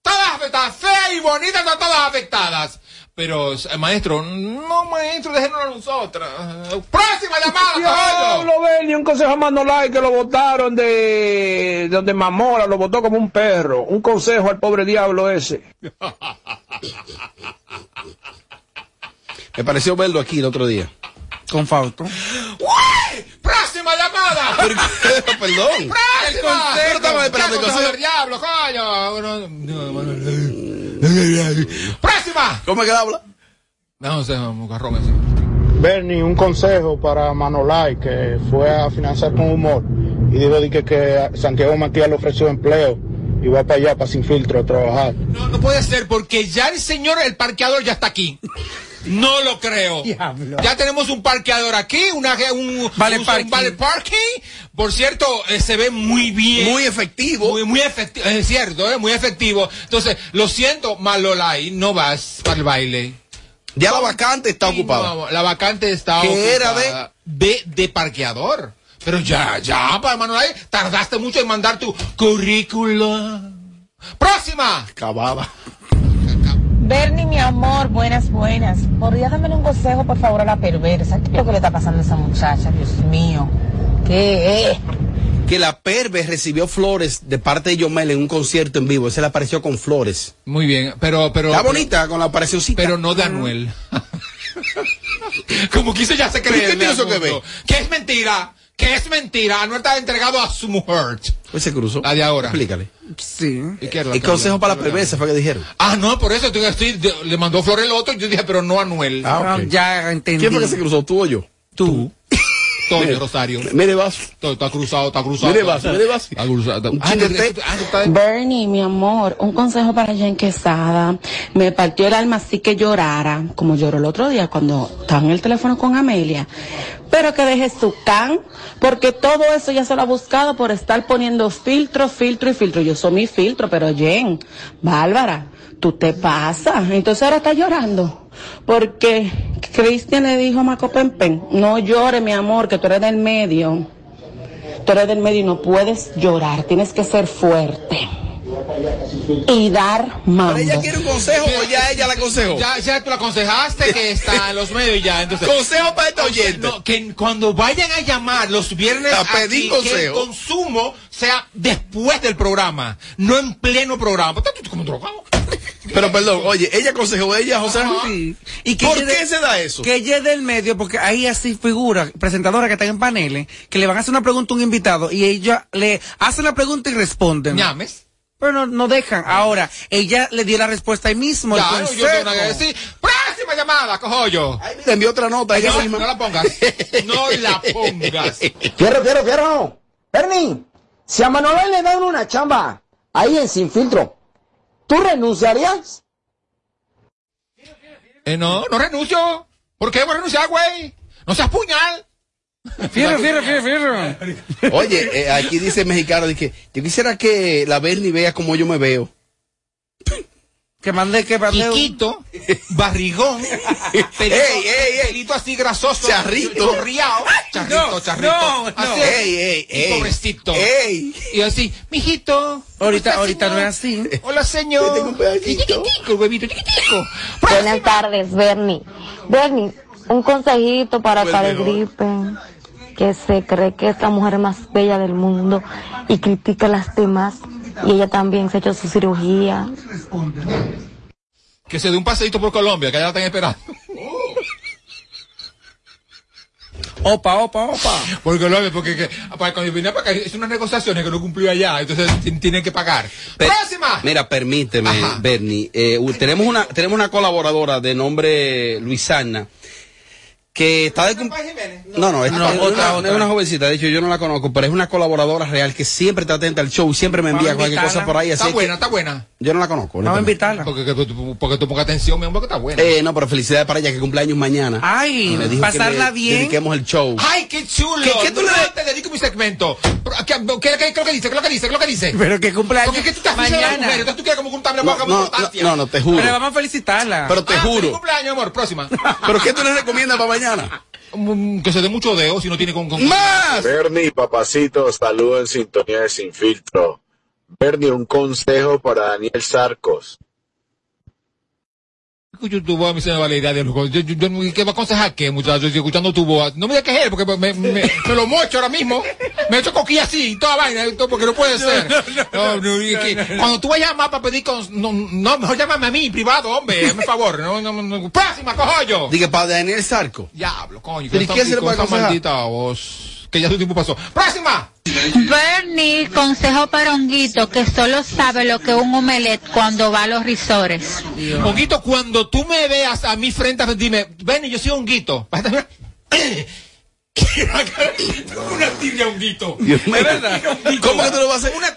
Todas afectadas. Feas y bonitas, están todas afectadas. Pero, eh, maestro, no, maestro, déjenos a nosotras. Próxima llamada, caballo. Diablo, Bernie, un consejo a Manolay que lo votaron de donde Mamora, lo votó como un perro. Un consejo al pobre diablo ese. Me pareció verlo aquí el otro día. Con Fausto. ¡Uy! Próxima llamada. Perdón. Próxima. Pero estaba esperando el ¿Qué consejo. del diablo, coño? No, no, bueno. Próxima. ¿Cómo es que habla? No sé, Garrón ese. Bernie, un consejo para Manolay que fue a financiar con humor y dijo de que, que Santiago Matías le ofreció empleo y va para allá, para sin filtro, a trabajar. No, no puede ser porque ya el señor, el parqueador ya está aquí. No lo creo. Ya tenemos un parqueador aquí, una, un, Vale un- parking. un vale parking. Por cierto, eh, se ve muy bien. Muy efectivo. Muy, muy efectivo, es cierto, eh, muy efectivo. Entonces, lo siento, Malolay, no vas para el baile. Ya la vacante está ocupada. no, la vacante está ¿Qué era ocupada de? de parqueador. Pero ya, ya, para Manolay, tardaste mucho en mandar tu currículum. Próxima. Acababa. Bernie, mi amor, buenas, buenas. ¿Podría darme un consejo, por favor, a la perversa? ¿Qué es lo que le está pasando a esa muchacha? Dios mío. ¿Qué es? Que la Perve recibió flores de parte de Yomel en un concierto en vivo. Ese le apareció con flores. Muy bien, pero, pero. Está pero- bonita con la aparicióncita. Pero no de Anuel. Como quise ya se ¿Y qué cree. tiene eso que ver? Que es mentira. Que es mentira. Anuel está entregado a su mujer. Pues se cruzó. La de ahora. Explícale. Sí. ¿Y qué Y que consejo para la perversa fue que dijeron. Ah, no, por eso estoy, le mandó flores el otro. Yo dije, pero no Anuel. Ah, ok. Ya entendí. ¿Quién fue que se cruzó? ¿Tú o yo? Tú. Toño Rosario. Mire. Todo Está cruzado, está cruzado. Mire, vaso, mire, vaso. Está cruzado. Un Ah, ah, Bernie, mi amor, un consejo para Jen Quesada. Me partió el alma así que llorara, como lloró el otro día cuando estaba en el teléfono con Amelia. Pero que deje su can, porque todo eso ya se lo ha buscado por estar poniendo filtro, filtro y filtro. Yo soy mi filtro, pero Jen, Bárbara, tú te pasas. Entonces ahora está llorando. Porque Cristian le dijo a Maco Pempen, no llores, mi amor, que tú eres del medio. Tú eres del medio y no puedes llorar, tienes que ser fuerte. Y dar. ¿Pero ella quiere un consejo o ya ella la aconsejó? Ya, ya tú la aconsejaste que está en los medios y ya. Entonces, Consejo para este oyente. No, que cuando vayan a llamar los viernes A pedir aquí, que el consejo. consumo sea después del programa, no en pleno programa. Drogado. Pero perdón, oye, ella aconsejó a ella, José. Sí. ¿Y que ¿Por qué de- se da eso? Que ella es del medio, porque hay así figuras, presentadoras que están en paneles, que le van a hacer una pregunta a un invitado y ella le hacen la pregunta y responden. Ñames. Pero no, no dejan. Ahora, ella le dio la respuesta ahí mismo. el Ya, yo tengo que decir. ¡Próxima llamada, cojollo. Te envió otra nota ella no, no la pongas. No la pongas. Fierro, fierro, fierro. Bernie, si a Manuel le dan una chamba ahí en Sin Filtro, ¿tú renunciarías? Eh, no, no renuncio. ¿Por qué voy a renunciar, güey? No seas puñal. Fierro, fierro, fierro, fierro. Oye, eh, aquí dice el mexicano, dice, yo quisiera que la Bernie vea como yo me veo. Que mande, que mande. un- Chiquito, barrigón, pelito, Ey, ey, ey. pelito así grasoso, Charrito. chorreado, charrito, No, charrito. no, no. Así, Ey, ey, y ey. pobrecito. Ey. Y así, mijito. Ahorita, ahorita no es así. Hola, señor. Tengo un. Chiquitico, el huevito, chiquitico. Buenas tardes, Bernie. Bernie, un consejito para Karen mejor. Gripe, que se cree que es la mujer más bella del mundo y critica a las demás. Y ella también se ha hecho su cirugía. Que se dé un paseíto por Colombia, que allá la están esperando. Opa, opa, opa. Por Colombia, porque que, para cuando vine para acá, es unas negociaciones que no cumplió allá, entonces ti- tienen que pagar. Per- ¡Próxima! Mira, permíteme, Ajá. Bernie. eh, tenemos una tenemos una colaboradora de nombre Luisana que está de No, no, es, No, otra, una, otra. es una jovencita, de hecho yo no la conozco, pero es una colaboradora real que siempre está atenta al show, siempre me envía cualquier invitarla. cosa por ahí, así Está es buena, está buena. yo no la conozco. Vamos a invitarla. Porque, que tú- porque tú pongas atención, mi amor, que está buena. Eh, no, pero felicidades para ella que cumpleaños mañana. Ay, Me dijo que pasarla le bien. Dediquemos el show. ¡Ay, qué chulo! ¿Qué- qué tú le- No, te dedico mi segmento. ¿Qué, qué, qué, qué es lo que dice? ¿Qué es lo que dice? ¿Qué es lo que dice? Pero que cumpleaños Porque que tú estás mañana. Mujer, tú quieres como contarme No, no, no, no, no, te juro. Pero vamos a felicitarla. Pero te Ah, juro. cumpleaños, amor. Próxima. ¿Pero qué tú le recomiendas para mañana? Que se dé mucho dedo si no tiene con... con ¡Más! Bernie, papacito, saludo en sintonía de Sin Filtro. Bernie, un consejo para Daniel Sarcos. Escucho tu voz, me se me va la idea de los yo, yo, yo- ¿Qué va a aconsejar qué, muchachos? Estoy escuchando tu voz. No me digas que es él, porque me, me, me lo mocho ahora mismo. Me he hecho coquilla así, toda vaina, todo porque no puede ser. No, no, que- Cuando tú vayas a llamar para pedir con... No, no, mejor llámame a mí, privado, hombre, hazme favor. No, no, no, próxima, cojoyo. Dije para Daniel Sarco. Diablo, coño. ¿Pero y con qué se le puede aconsejar? maldita voz. Que ya su tiempo pasó. ¡Próxima! Bernie, consejo para Honguito, que solo sabe lo que es un omelette cuando va a los risores. Honguito, cuando tú me veas a mi frente, dime, ven, yo soy Honguito. Una tibia Honguito. Dios mío. ¿De verdad? ¿Cómo que tú lo vas a hacer? Una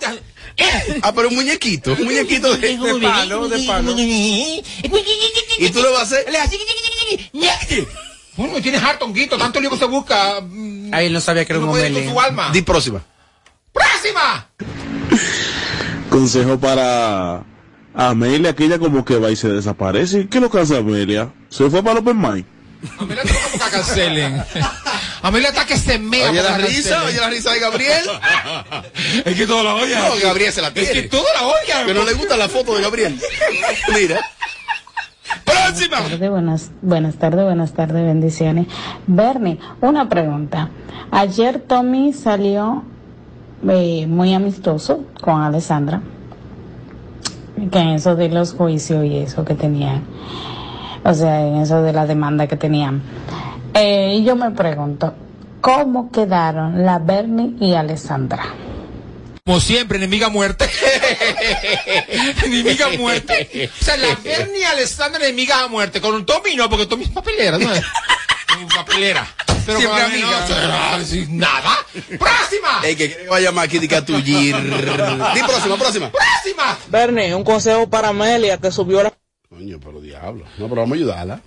Ah, pero un muñequito, un muñequito de, de palo, de palo. ¿Y tú lo vas a hacer? Bueno, tienes harto Honguito, tanto lío que se busca. mm, Ahí no sabía que era un su alma. Di próxima. ¡Próxima! Consejo para Amelia, que ella como que va y se desaparece. ¿Qué es lo que hace Amelia? Se fue para Open Mind. Amelia está como que cancelen. Amelia está que se mea. Oye la risa, oye la risa de Gabriel. Es que toda la olla. No, Gabriel se la Es tiene. que toda la olla. Que no le gusta la foto de Gabriel. Mira. ¡Próxima! tardes, buenas, buenas tardes, buenas tardes, bendiciones. Bernie, una pregunta. Ayer Tommy salió eh, muy amistoso con Alessandra, que en eso de los juicios y eso que tenían, o sea, en eso de la demanda que tenían. Eh, y yo me pregunto, ¿cómo quedaron la Bernie y Alessandra? Como siempre, enemiga muerte. enemiga muerte. O sea, la Bernie Alessandra enemiga a muerte. Con un Tommy no, porque Tommy es papelera, ¿no? Es papelera. Pero Siempre amiga. no, nada. ¡Próxima! Ey, que va a llamar aquí de a gir. Di próxima, próxima. ¡Próxima! Bernie, un consejo para Amelia que subió la... Coño, pero diablo. No, pero vamos a ayudarla.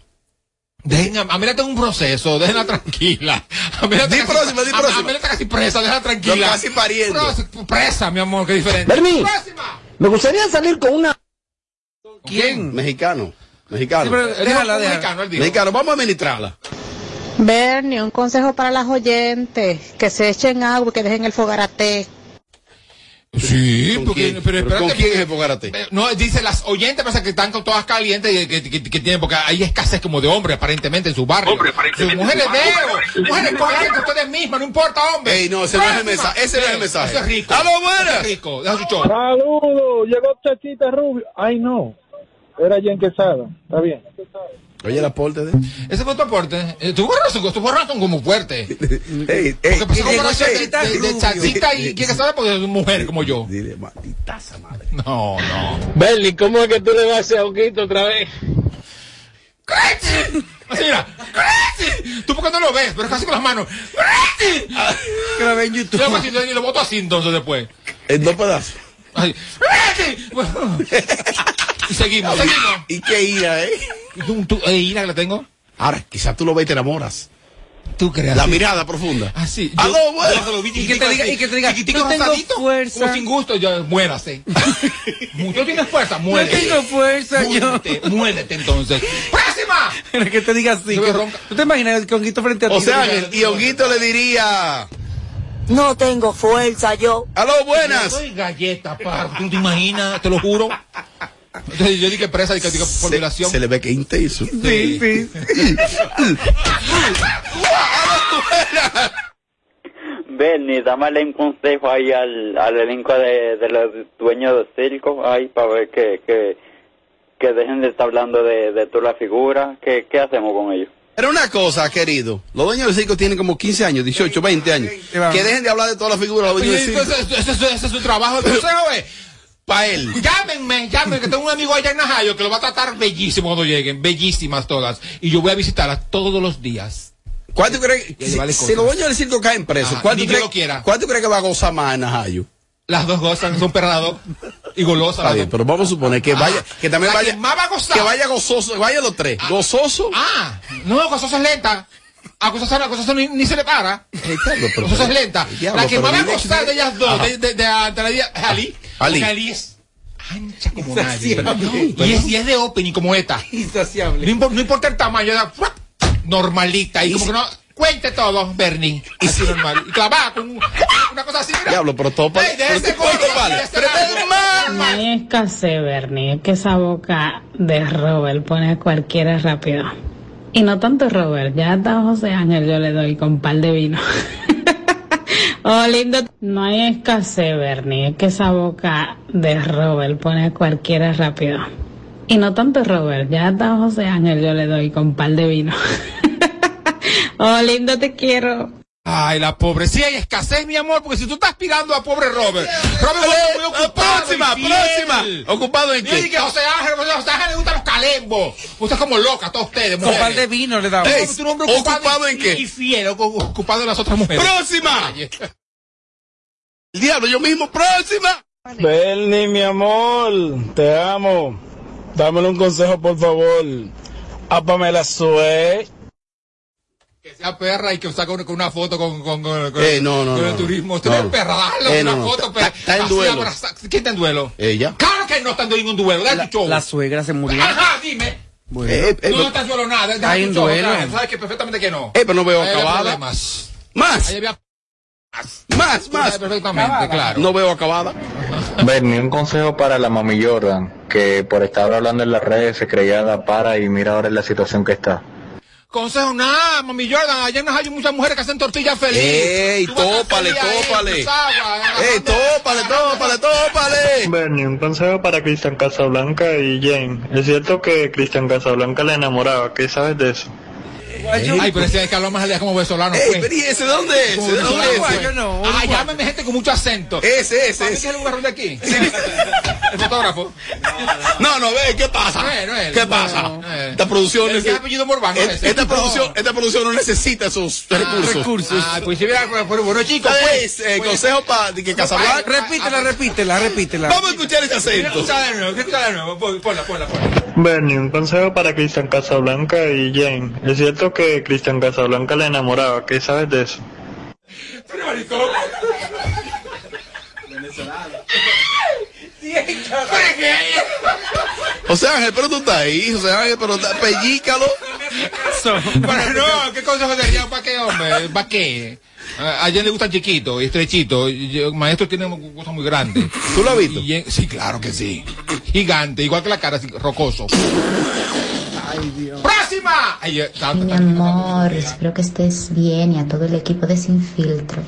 Dejen, a Amelia en un proceso, déjenla tranquila. Amelia está Di casi- próxima, di Am- próxima. Amelia está casi presa, déjala tranquila. Yo casi pariendo. Pros- Presa, mi amor, qué diferente. ¡Próxima! me gustaría salir con una... ¿Quién? Mexicano. Mexicano. Sí, pero déjala, déjala. mexicano, él dijo. Mexicano, vamos a administrarla. Bernie, un consejo para las oyentes, que se echen agua y que dejen el fogarate. Sí, ¿Con porque, quién? pero ¿Pero espérate. ¿Con quién es el fogarate? No, dice las oyentes, pasa que están con todas calientes y que, que, que tienen, porque hay escasez como de hombres aparentemente en su barrio. Sus mujeres veo, mujeres cogen ustedes mismas, no importa, hombre. Ey, no, ese no es el mensaje, ese no es el mensaje. Eso es rico. ¡Aló, buenas! Eso es rico, deja su show. Saludos, llegó Chachita Rubio. Ay, no. Era Jen Quesada. Está bien. Oye el aporte de. Ese fue tu aporte. Eh, Tu razón, tu razón como fuerte. Ey, ey, Porque como llegó una de, de, de chachita y quién sabe porque es mujer como yo. Dile, malditaza madre. No, no. Bernie, ¿cómo es que tú le vas a hacer a otra vez? ¡Crazy! Así mira, ¡Crazy! Tú porque no lo ves, pero casi con las manos. ¡Crazy! Que lo ve en YouTube. Yo hago así, y lo boto así entonces después. En dos pedazos. Bueno. Y seguimos, seguimos. Y qué ira, ¿eh? ¿Tú, tú, eh, ira que la tengo? Ahora, quizás tú lo ves y te enamoras. ¿Tú crees? La así? mirada profunda. Así. Aló, bueno. yo se lo vi Y que te diga, y que te diga, no tengo fuerza. Como sin gusto, yo, muérase. Mucho tienes fuerza, muérete. No tengo fuerza, yo. Muérete, muérete entonces. ¡Próxima! Pero que te diga así. Que-. ¿Tú te imaginas el conguito frente a ti? O sea, y Honguito le diría. No tengo fuerza yo. Aló, Yo buenas. soy galleta, par. ¿Tú te imaginas? Te lo juro. Entonces yo dije presa, dije, dije por Se, violación. se le ve que intenso. Sí, sí. Bernie, dame un consejo ahí al, al elenco de, de los dueños de circo, ahí para ver que, que, que dejen de estar hablando de, de toda la figura. ¿Qué, ¿Qué hacemos con ellos? Pero una cosa, querido. Los dueños del circo tienen como 15 años, 18, 20 años. Que dejen de hablar de todas las figuras de los dueños del circo. entonces, ese, ese- ese es su trabajo. El consejo es, Para él. llámenme, llámenme, que tengo un amigo allá en Najayo que lo va a tratar bellísimo cuando lleguen. Bellísimas todas. Y yo voy a visitarlas todos los días. ¿Cuánto crees? Si, si los dueños del circo caen presos, Ah, ¿cuánto ni crees Dios lo quiera. ¿cuánto crees que va a gozar más en Najayo? Las dos gozan, son perrados y golosas. Está bien, pero vamos a suponer que Ah, vaya, que también vaya, que más va a gozar. que vaya gozoso, vaya los tres, gozoso. Ah, no, gozosa es lenta. A gozosa, a gozosa ni, ni se le para. Gozosa es lenta. diablo, la que más va a gozar de ellas dos, de, de, de, ante la día, es Ali. Ali. Ali es ancha como nadie. Y es, y es de opening como esta. Insaciable. No, impor- no importa el tamaño, era normalita. Y como que no, cuente todo, Bernie. Así normal. Y clavada con un- una cosa así. mira. Diablo, pero todo para Ey, de ese gordo, vale. de ese Pero es. No hay escasez, Bernie. Es que esa boca de Robert pone a cualquiera rápido. Y no tanto Robert, ya hasta José Ángel yo le doy con par de vino. oh, lindo. No hay escasez, Bernie. Es que esa boca de Robert pone a cualquiera rápido. Y no tanto Robert, ya hasta José Ángel yo le doy con par de vino. oh, lindo, te quiero. Ay, la pobre. Sí hay escasez, mi amor, porque si tú estás aspirando a pobre Robert. Robert es muy ocupado. próxima, próxima. ¿Ocupado en qué? que José Ángel, José Ángel le gustan los calembos. Usted es como loca, a todos ustedes, Con par mujeres. de vino le damos. Hombre ocupado, ¿ocupado y- en qué? Y fiel, ocupado en las otras mujeres. ¡Próxima! El diablo, yo mismo, próxima. Bernie, mi amor, te amo. Dámele un consejo, por favor. A Pamela Sue. Que sea perra y que saque una, con una foto con, con, con, con- Eh, no, no, con el no. turismo. Usted No. no es perra, dale Eh, una. Está- está en duelo. abraza- ¿Quién está en duelo? Ella. Claro que no está en ningún duelo. Show. La suegra se murió. Ajá, dime. Bueno. Eh, eh, no, no está en duelo nada. deja Hay tu un show, duelo. claro, Sabes que perfectamente que no. Eh, pero no veo Ahí acabada. problemas. Más, Ahí había más, más. perfectamente, claro. No veo acabada. Bernie, un consejo para la mami Jordan, que por estar hablando en las redes se creía la para y mira ahora en la situación que está. Consejo, nada, mami Jordan. Allá en hay muchas mujeres que hacen tortillas felices. Ey, tópale, tópale. Ey, tópale, tópale, tópale. Bernie, un consejo para Cristian Casablanca y Jane. Es cierto que Cristian Casablanca le enamoraba. ¿Qué sabes de eso? Ay, pero ese es que habló más allá como venezolano. Ey, pues. pero ¿y ese de dónde es? ¿Ese de dónde venezolano, es? pues. no, Ah, llámame gente con mucho acento. Ese, ese, ¿Para qué ese. es el lugar de aquí? El fotógrafo. No, no, ve, ¿qué pasa? No no. ¿Qué No, pasa? Esta producción, es apellido Morván, no et- es ese. esta producción, esta producción no necesita esos recursos. Ah, pues si hubiera, pues, bueno, chicos, pues. eh, pues, consejo para que Casablanca. Repítela, repítela, repítela. Vamos a escuchar ese acento. escuchar de nuevo, de nuevo. Pon- Ponla, ponla, ponla. Bernie, un consejo para Cristian Casablanca y Jane. Es cierto que Cristian Casablanca le enamoraba. ¿Qué sabes de eso? Pero, maricón. José Ángel, pero tú estás ahí, José Ángel, pero está- pellícalo. Pero no, ¿qué consejo daría para qué, hombre? ¿Para qué? A le gustan chiquitos y estrechitos. y yo- Maestro tiene cosas muy grandes. ¿Tú lo has visto? Y sí, claro que sí. Gigante, igual que la cara, así, rocoso. Ay, Dios. Mi amor, espero que estés bien y a todo el equipo de Sin Filtro.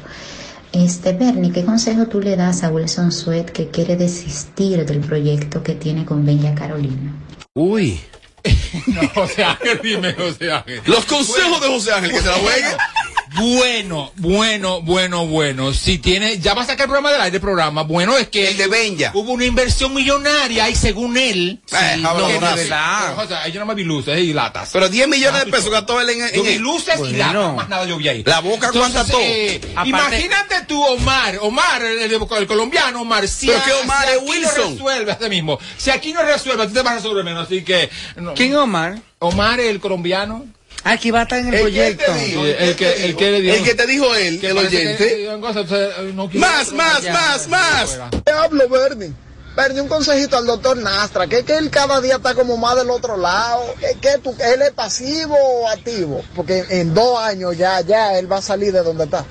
Este, Bernie, ¿qué consejo tú le das a Wilson Sweat que quiere desistir del proyecto que tiene con Bella Carolina? Uy. No, José Ángel, dime, José Ángel. Los consejos de José Ángel, que se la juegue. Bueno, bueno, bueno, bueno. Si tiene, ya va a sacar el programa del aire, el programa. Bueno, es que. El de Benja. Hubo una inversión millonaria y según él. Eh, sí, no, bonito. de verdad. O sea, yo no me vi luces y latas. Pero 10 millones de pesos gastó él en, en luces y latas, más nada yo vi ahí. La boca aguanta todo. eh, Aparte- imagínate tú, Omar, Omar, el, el- el colombiano, Omar, si, Pero a- que Omar si es aquí no Wilson. resuelve así mismo. Si aquí no resuelve, tú te vas a resolver menos, así que. no. ¿Quién Omar? Omar, el colombiano. Aquí va a estar en el, ¿El proyecto. dijo? El que, el que le dio. El que te dijo él, que el oyente. que- que- entonces, eh, no quiero- Más, más, Ya, más, más. Te hablo, Bernie. Bernie, un consejito al doctor Nastra, que es que él cada día está como más del otro lado. Es que tú, él es pasivo o activo, porque en dos años ya, ya él va a salir de donde está.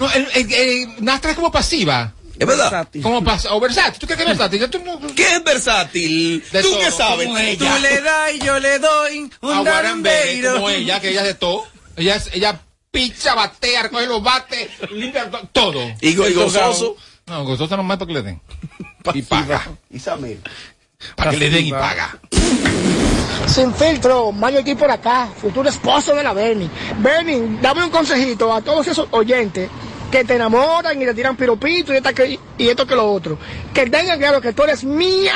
No, el, el, el- Nastra es como pasiva. Es verdad. Como pas o versátil. ¿Tú crees que es versátil? Yo tú no- ¿Qué es versátil? De ¿Tú todo, qué sabes? como ella. Tú le das y yo le doy un darambeiro. como ella, que ella es de todo. Ella, es- ella picha, batea, recoge los bates, limpia to- todo. Y, go- y gozoso. No, gozoso nomás para que le den. Y paga. Y Samir. Para que le den y paga. Sin filtro, Mario aquí por acá, futuro esposo de la Bernie. Bernie, dame un consejito a todos esos oyentes que te enamoran y te tiran piropitos y, esta que- y esto que lo otro. Que tengan claro que tú eres mía.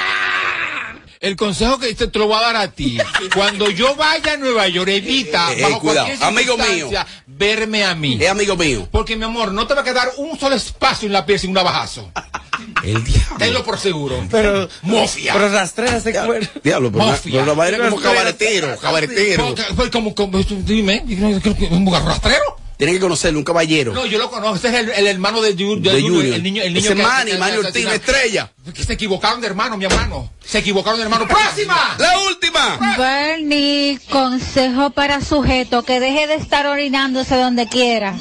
El consejo que te, te lo voy a dar a ti. Cuando yo vaya a Nueva York, evita, Eh, eh, bajo cuidado, cualquier amigo circunstancia, verme a mí. Es amigo mío. Porque, mi amor, no te va a quedar un solo espacio en la piel sin un navajazo. El diablo. Tenlo por seguro. Pero, Mofia. pero rastrera ese cuerpo. Diablo, pero, Mafia. pero la vaina es como Pero- cabaretero, cabaretero. Porque- porque como, como, dime, ¿un lugar rastrero? Tienen que conocerlo, un caballero. No, yo lo conozco. Este es el, el hermano de, Ju- de De Junior. El niño, el niño Ese que- Manny, que- Manny que- Ortiz, la que- estrella. Que se equivocaron de hermano, mi hermano. Se equivocaron de hermano. ¡Próxima! La última. Bernie, consejo para sujeto, que deje de estar orinándose donde quiera.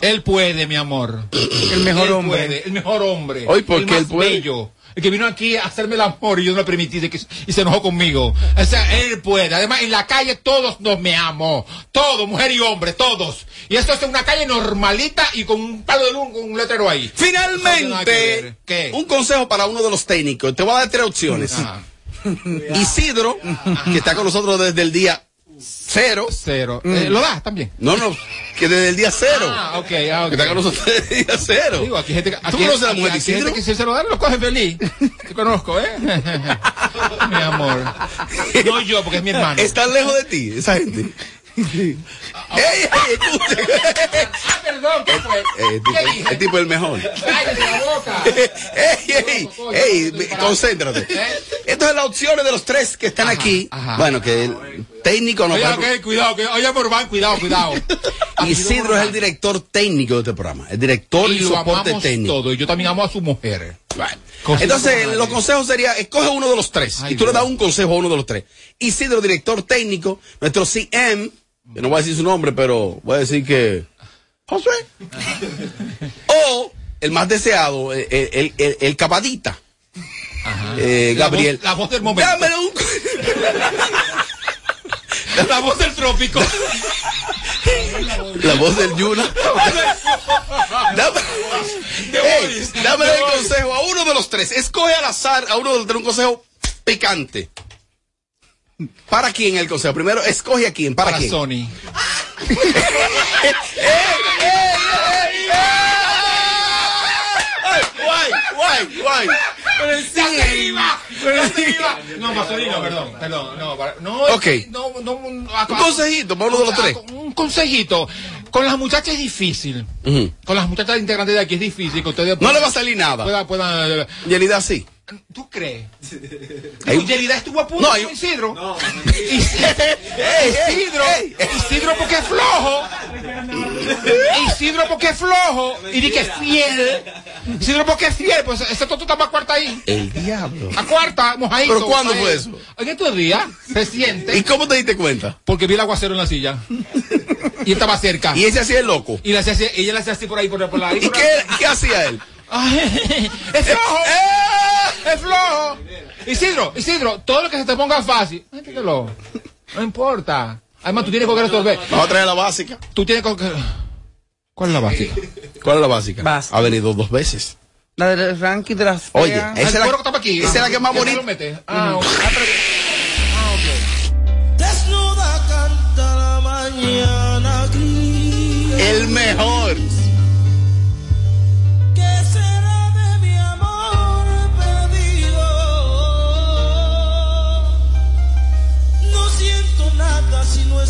Él puede, mi amor. El mejor Él hombre. puede, el mejor hombre. Hoy, ¿por el más él puede? bello. El que vino aquí a hacerme el amor y yo no le permití de que- y se enojó conmigo. O sea, él puede. Además, en la calle todos nos me amo. Todos, mujer y hombre, todos. Y esto es una calle normalita y con un palo de luz, con un letrero ahí. No que Finalmente. ¿Qué? un consejo para uno de los técnicos. Te voy a dar tres opciones. Ajá. Isidro, que está con nosotros desde el día cero. Cero. Eh, ¿Lo das también? No, no, que desde el día cero. Ah, ok, ah, ok. Que está con nosotros desde el día cero. Digo, aquí gente, aquí, ¿Tú conoces a la mujer aquí hay gente Isidro? que si se lo dan, lo coge feliz. Te conozco, ¿eh? mi amor. No yo, porque es mi hermano. Están lejos de ti, esa gente. ¡Ey, ey! Ah, perdón, ¿qué fue? Eh, el, tipo, el tipo es el mejor. ¡Cállate la boca! ¡Ey, ey! ¡Ey! Concéntrate. Estas son las opciones de los tres que están aquí. ajá. Bueno, que el técnico no Oye, va ok, cuidado, que, oye, Morván, cuidado, cuidado. Isidro es el director técnico de este programa. El director y, Y soporte técnico. todo, y yo también amo a su mujer. Cosita Entonces, los consejos serían, escoge uno de los tres. Ay, y tú le das un consejo a uno de los tres. Isidro, director técnico, nuestro CM, que no voy a decir su nombre, pero voy a decir que... Josué. o el más deseado, el, el, el, el capadita. Eh, La Gabriel. voz- la voz del momento. Dámele un... La voz del trópico. La voz del Yuna. Dame, dame el consejo a uno de los tres. Escoge al azar a uno de los tres un consejo picante. ¿Para quién el consejo? Primero, escoge a quién. ¿Para, Para quién? Sony. Ay, Guay, guay, guay. Pero el ¡Ya se iba! ¡Ya se iba! No, para Sony no, perdón, perdón. No, para- no, Ok. no, no, no, Un consejito uno de los tres. Un consejito. Con las muchachas es difícil. Con las muchachas integrantes de aquí es difícil que ustedes No le va a salir nada. puedan, puedan, Yelida sí. ¿Tú crees? Hay- Yelida estuvo a punto No, con Isidro. Isidro. Isidro porque es flojo. Isidro porque es flojo. Y di que es fiel. Isidro porque es fiel. Pues ese toto está más cuarta ahí. El diablo. A cuarta, mojadito. ¿Pero cuándo fue eso? En estos días, reciente. ¿Y cómo te diste cuenta? Porque vi el aguacero en la silla. Y estaba cerca. Y ese hacía el loco. Y le hacía así- ella le hacía así por ahí, por, por la. ahí, ¿Y por qué, ahí. qué hacía él? Ay, es flojo. ¡Eh! Es flojo. Isidro, Isidro, todo lo que se te ponga fácil, métetelo. No importa. Además, tú tienes que resolver. Vamos a traer la básica. Tú tienes que. ¿Cuál es la básica? ¿Cuál es la básica? Básica. Ha venido dos veces. La del ranking de las Oye, esa es la, que estaba aquí. esa es la que más ¿Ya te bonita. Ah. Ah, ah, ok. Desnuda canta la mañana siento nada si no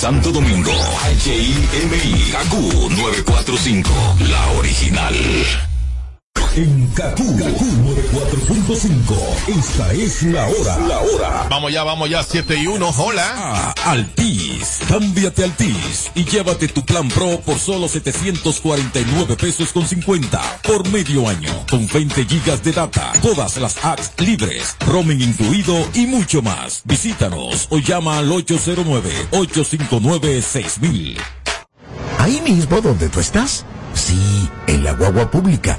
Santo Domingo, HIMI, KQ 945, la original. En KQ 945, esta es la hora. La hora. Vamos ya, vamos ya, 7 y 1. Hola. Ah, Altis. Cámbiate a Altis y llévate tu plan Pro por solo 749 pesos con 50 por medio año. Con 20 gigas de data, todas las apps libres, roaming incluido y mucho más. Visítanos o llama al 809-859-6000. Ahí mismo donde tú estás. Sí, en la guagua pública,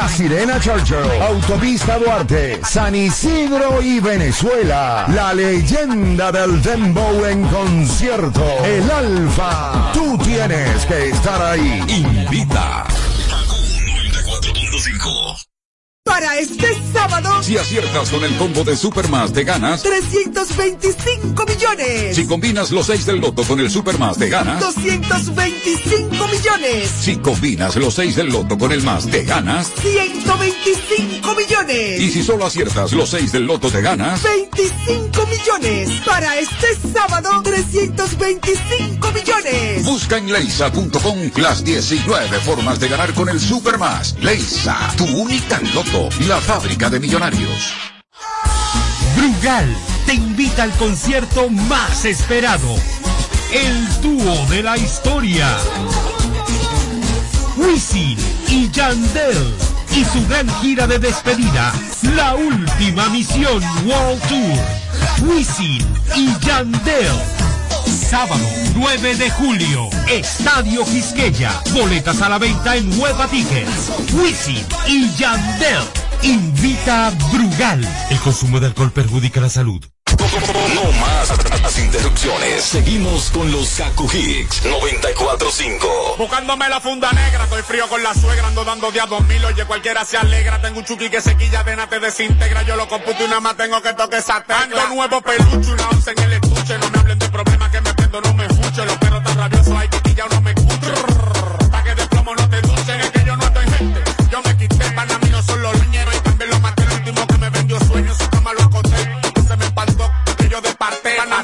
Sirena Churchill, Autopista Duarte, San Isidro y Venezuela. La leyenda del Dembow en concierto. El Alfa. Tú tienes que estar ahí. Invita. Para este sábado, Si aciertas con el combo de Supermas te ganas. 325 millones. Si combinas los 6 del loto con el Supermas te ganas. 225 millones. Si combinas los 6 del loto con el más te ganas. 125 millones. Y si solo aciertas los 6 del loto te ganas. 25 millones. Para este sábado, 325 millones. Busca en leisa.com las 19 formas de ganar con el Supermas. Leisa, tu única loto, la fábrica de millonarios. Brugal te invita al concierto más esperado. El dúo de la historia. Wisin y Yandel. Y su gran gira de despedida. La última misión World Tour. Wisin y Yandel. Sábado 9 de julio. Estadio Quisqueya. Boletas a la venta en Hueva Tickets. Wisin y Yandel. Invita a Brugal. El consumo de alcohol perjudica la salud. No más las interrupciones. Seguimos con los Kaku Hicks 945. Buscándome la funda negra, estoy frío con la suegra, ando dando día dos mil, oye cualquiera se alegra, tengo un chuki que se quilla de te desintegra, yo lo computo y nada más tengo que toque esa. Ando nuevo peluche, una once en el estuche, no me hablen de problemas que me prendo, no me escucho, los perros tan rabiosos hay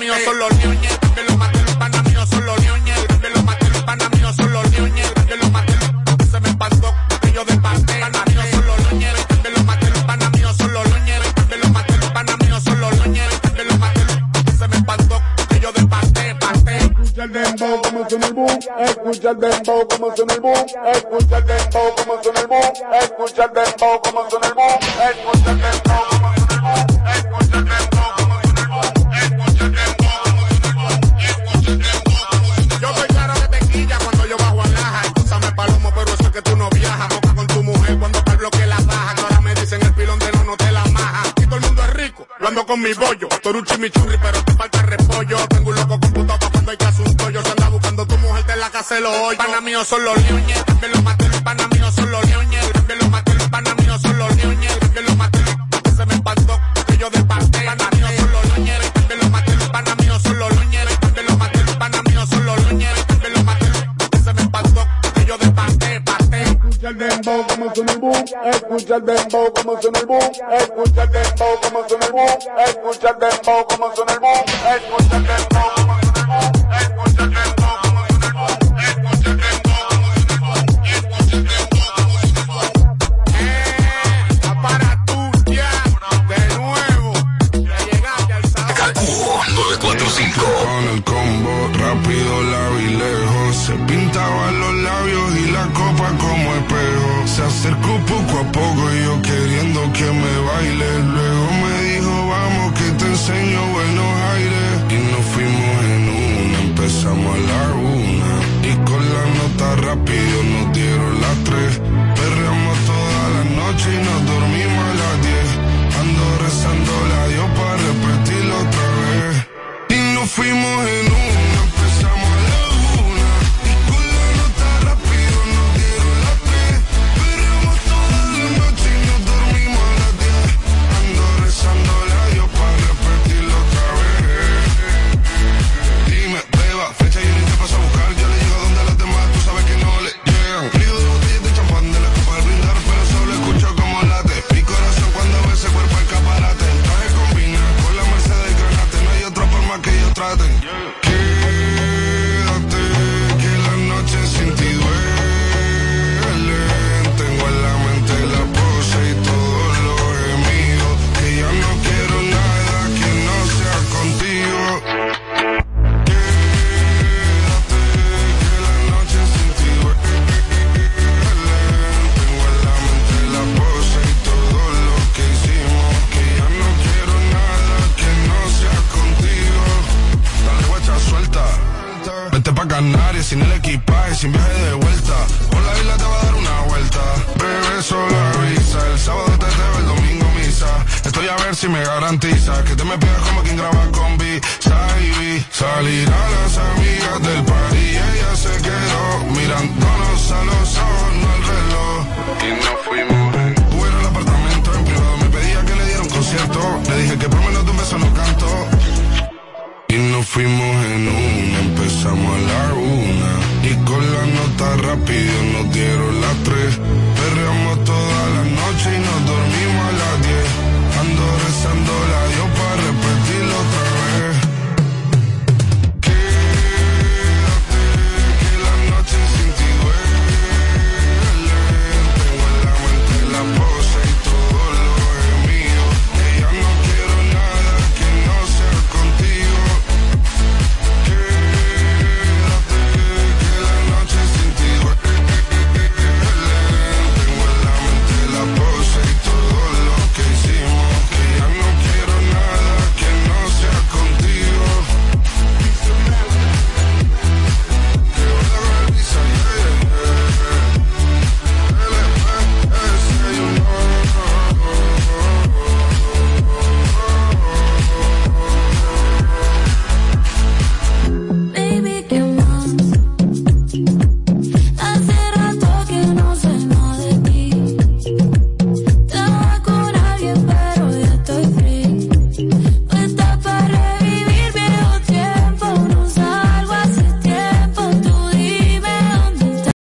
parte, pana mío son los ñoñes, maté, los míos son los maté, los míos son los maté, se me espantó, que yo de míos son los maté, los míos son los míos los se me espantó, que yo de. Escucha el como el escucha el dembow como suena el boom, escucha el dembow como suena el boom, escucha el dembow como suena el boom, escucha el dembow con mi bollo. Tú eres un chimichurri, pero te falta repollo. Tengo un loco computado pa' cuando hay que asunto. Yo se anda buscando tu mujer, te la casa lo hoy. Pana mío son los leones, también los maté. Los pana míos son los leones, también los maté. Los pana míos son los leones, también los maté. Se me espantó, que yo de suena el boom, escucha el dembow como suena el boom, escucha el dembow como suena el boom, escucha el dembow como suena el boom, escucha el dembow.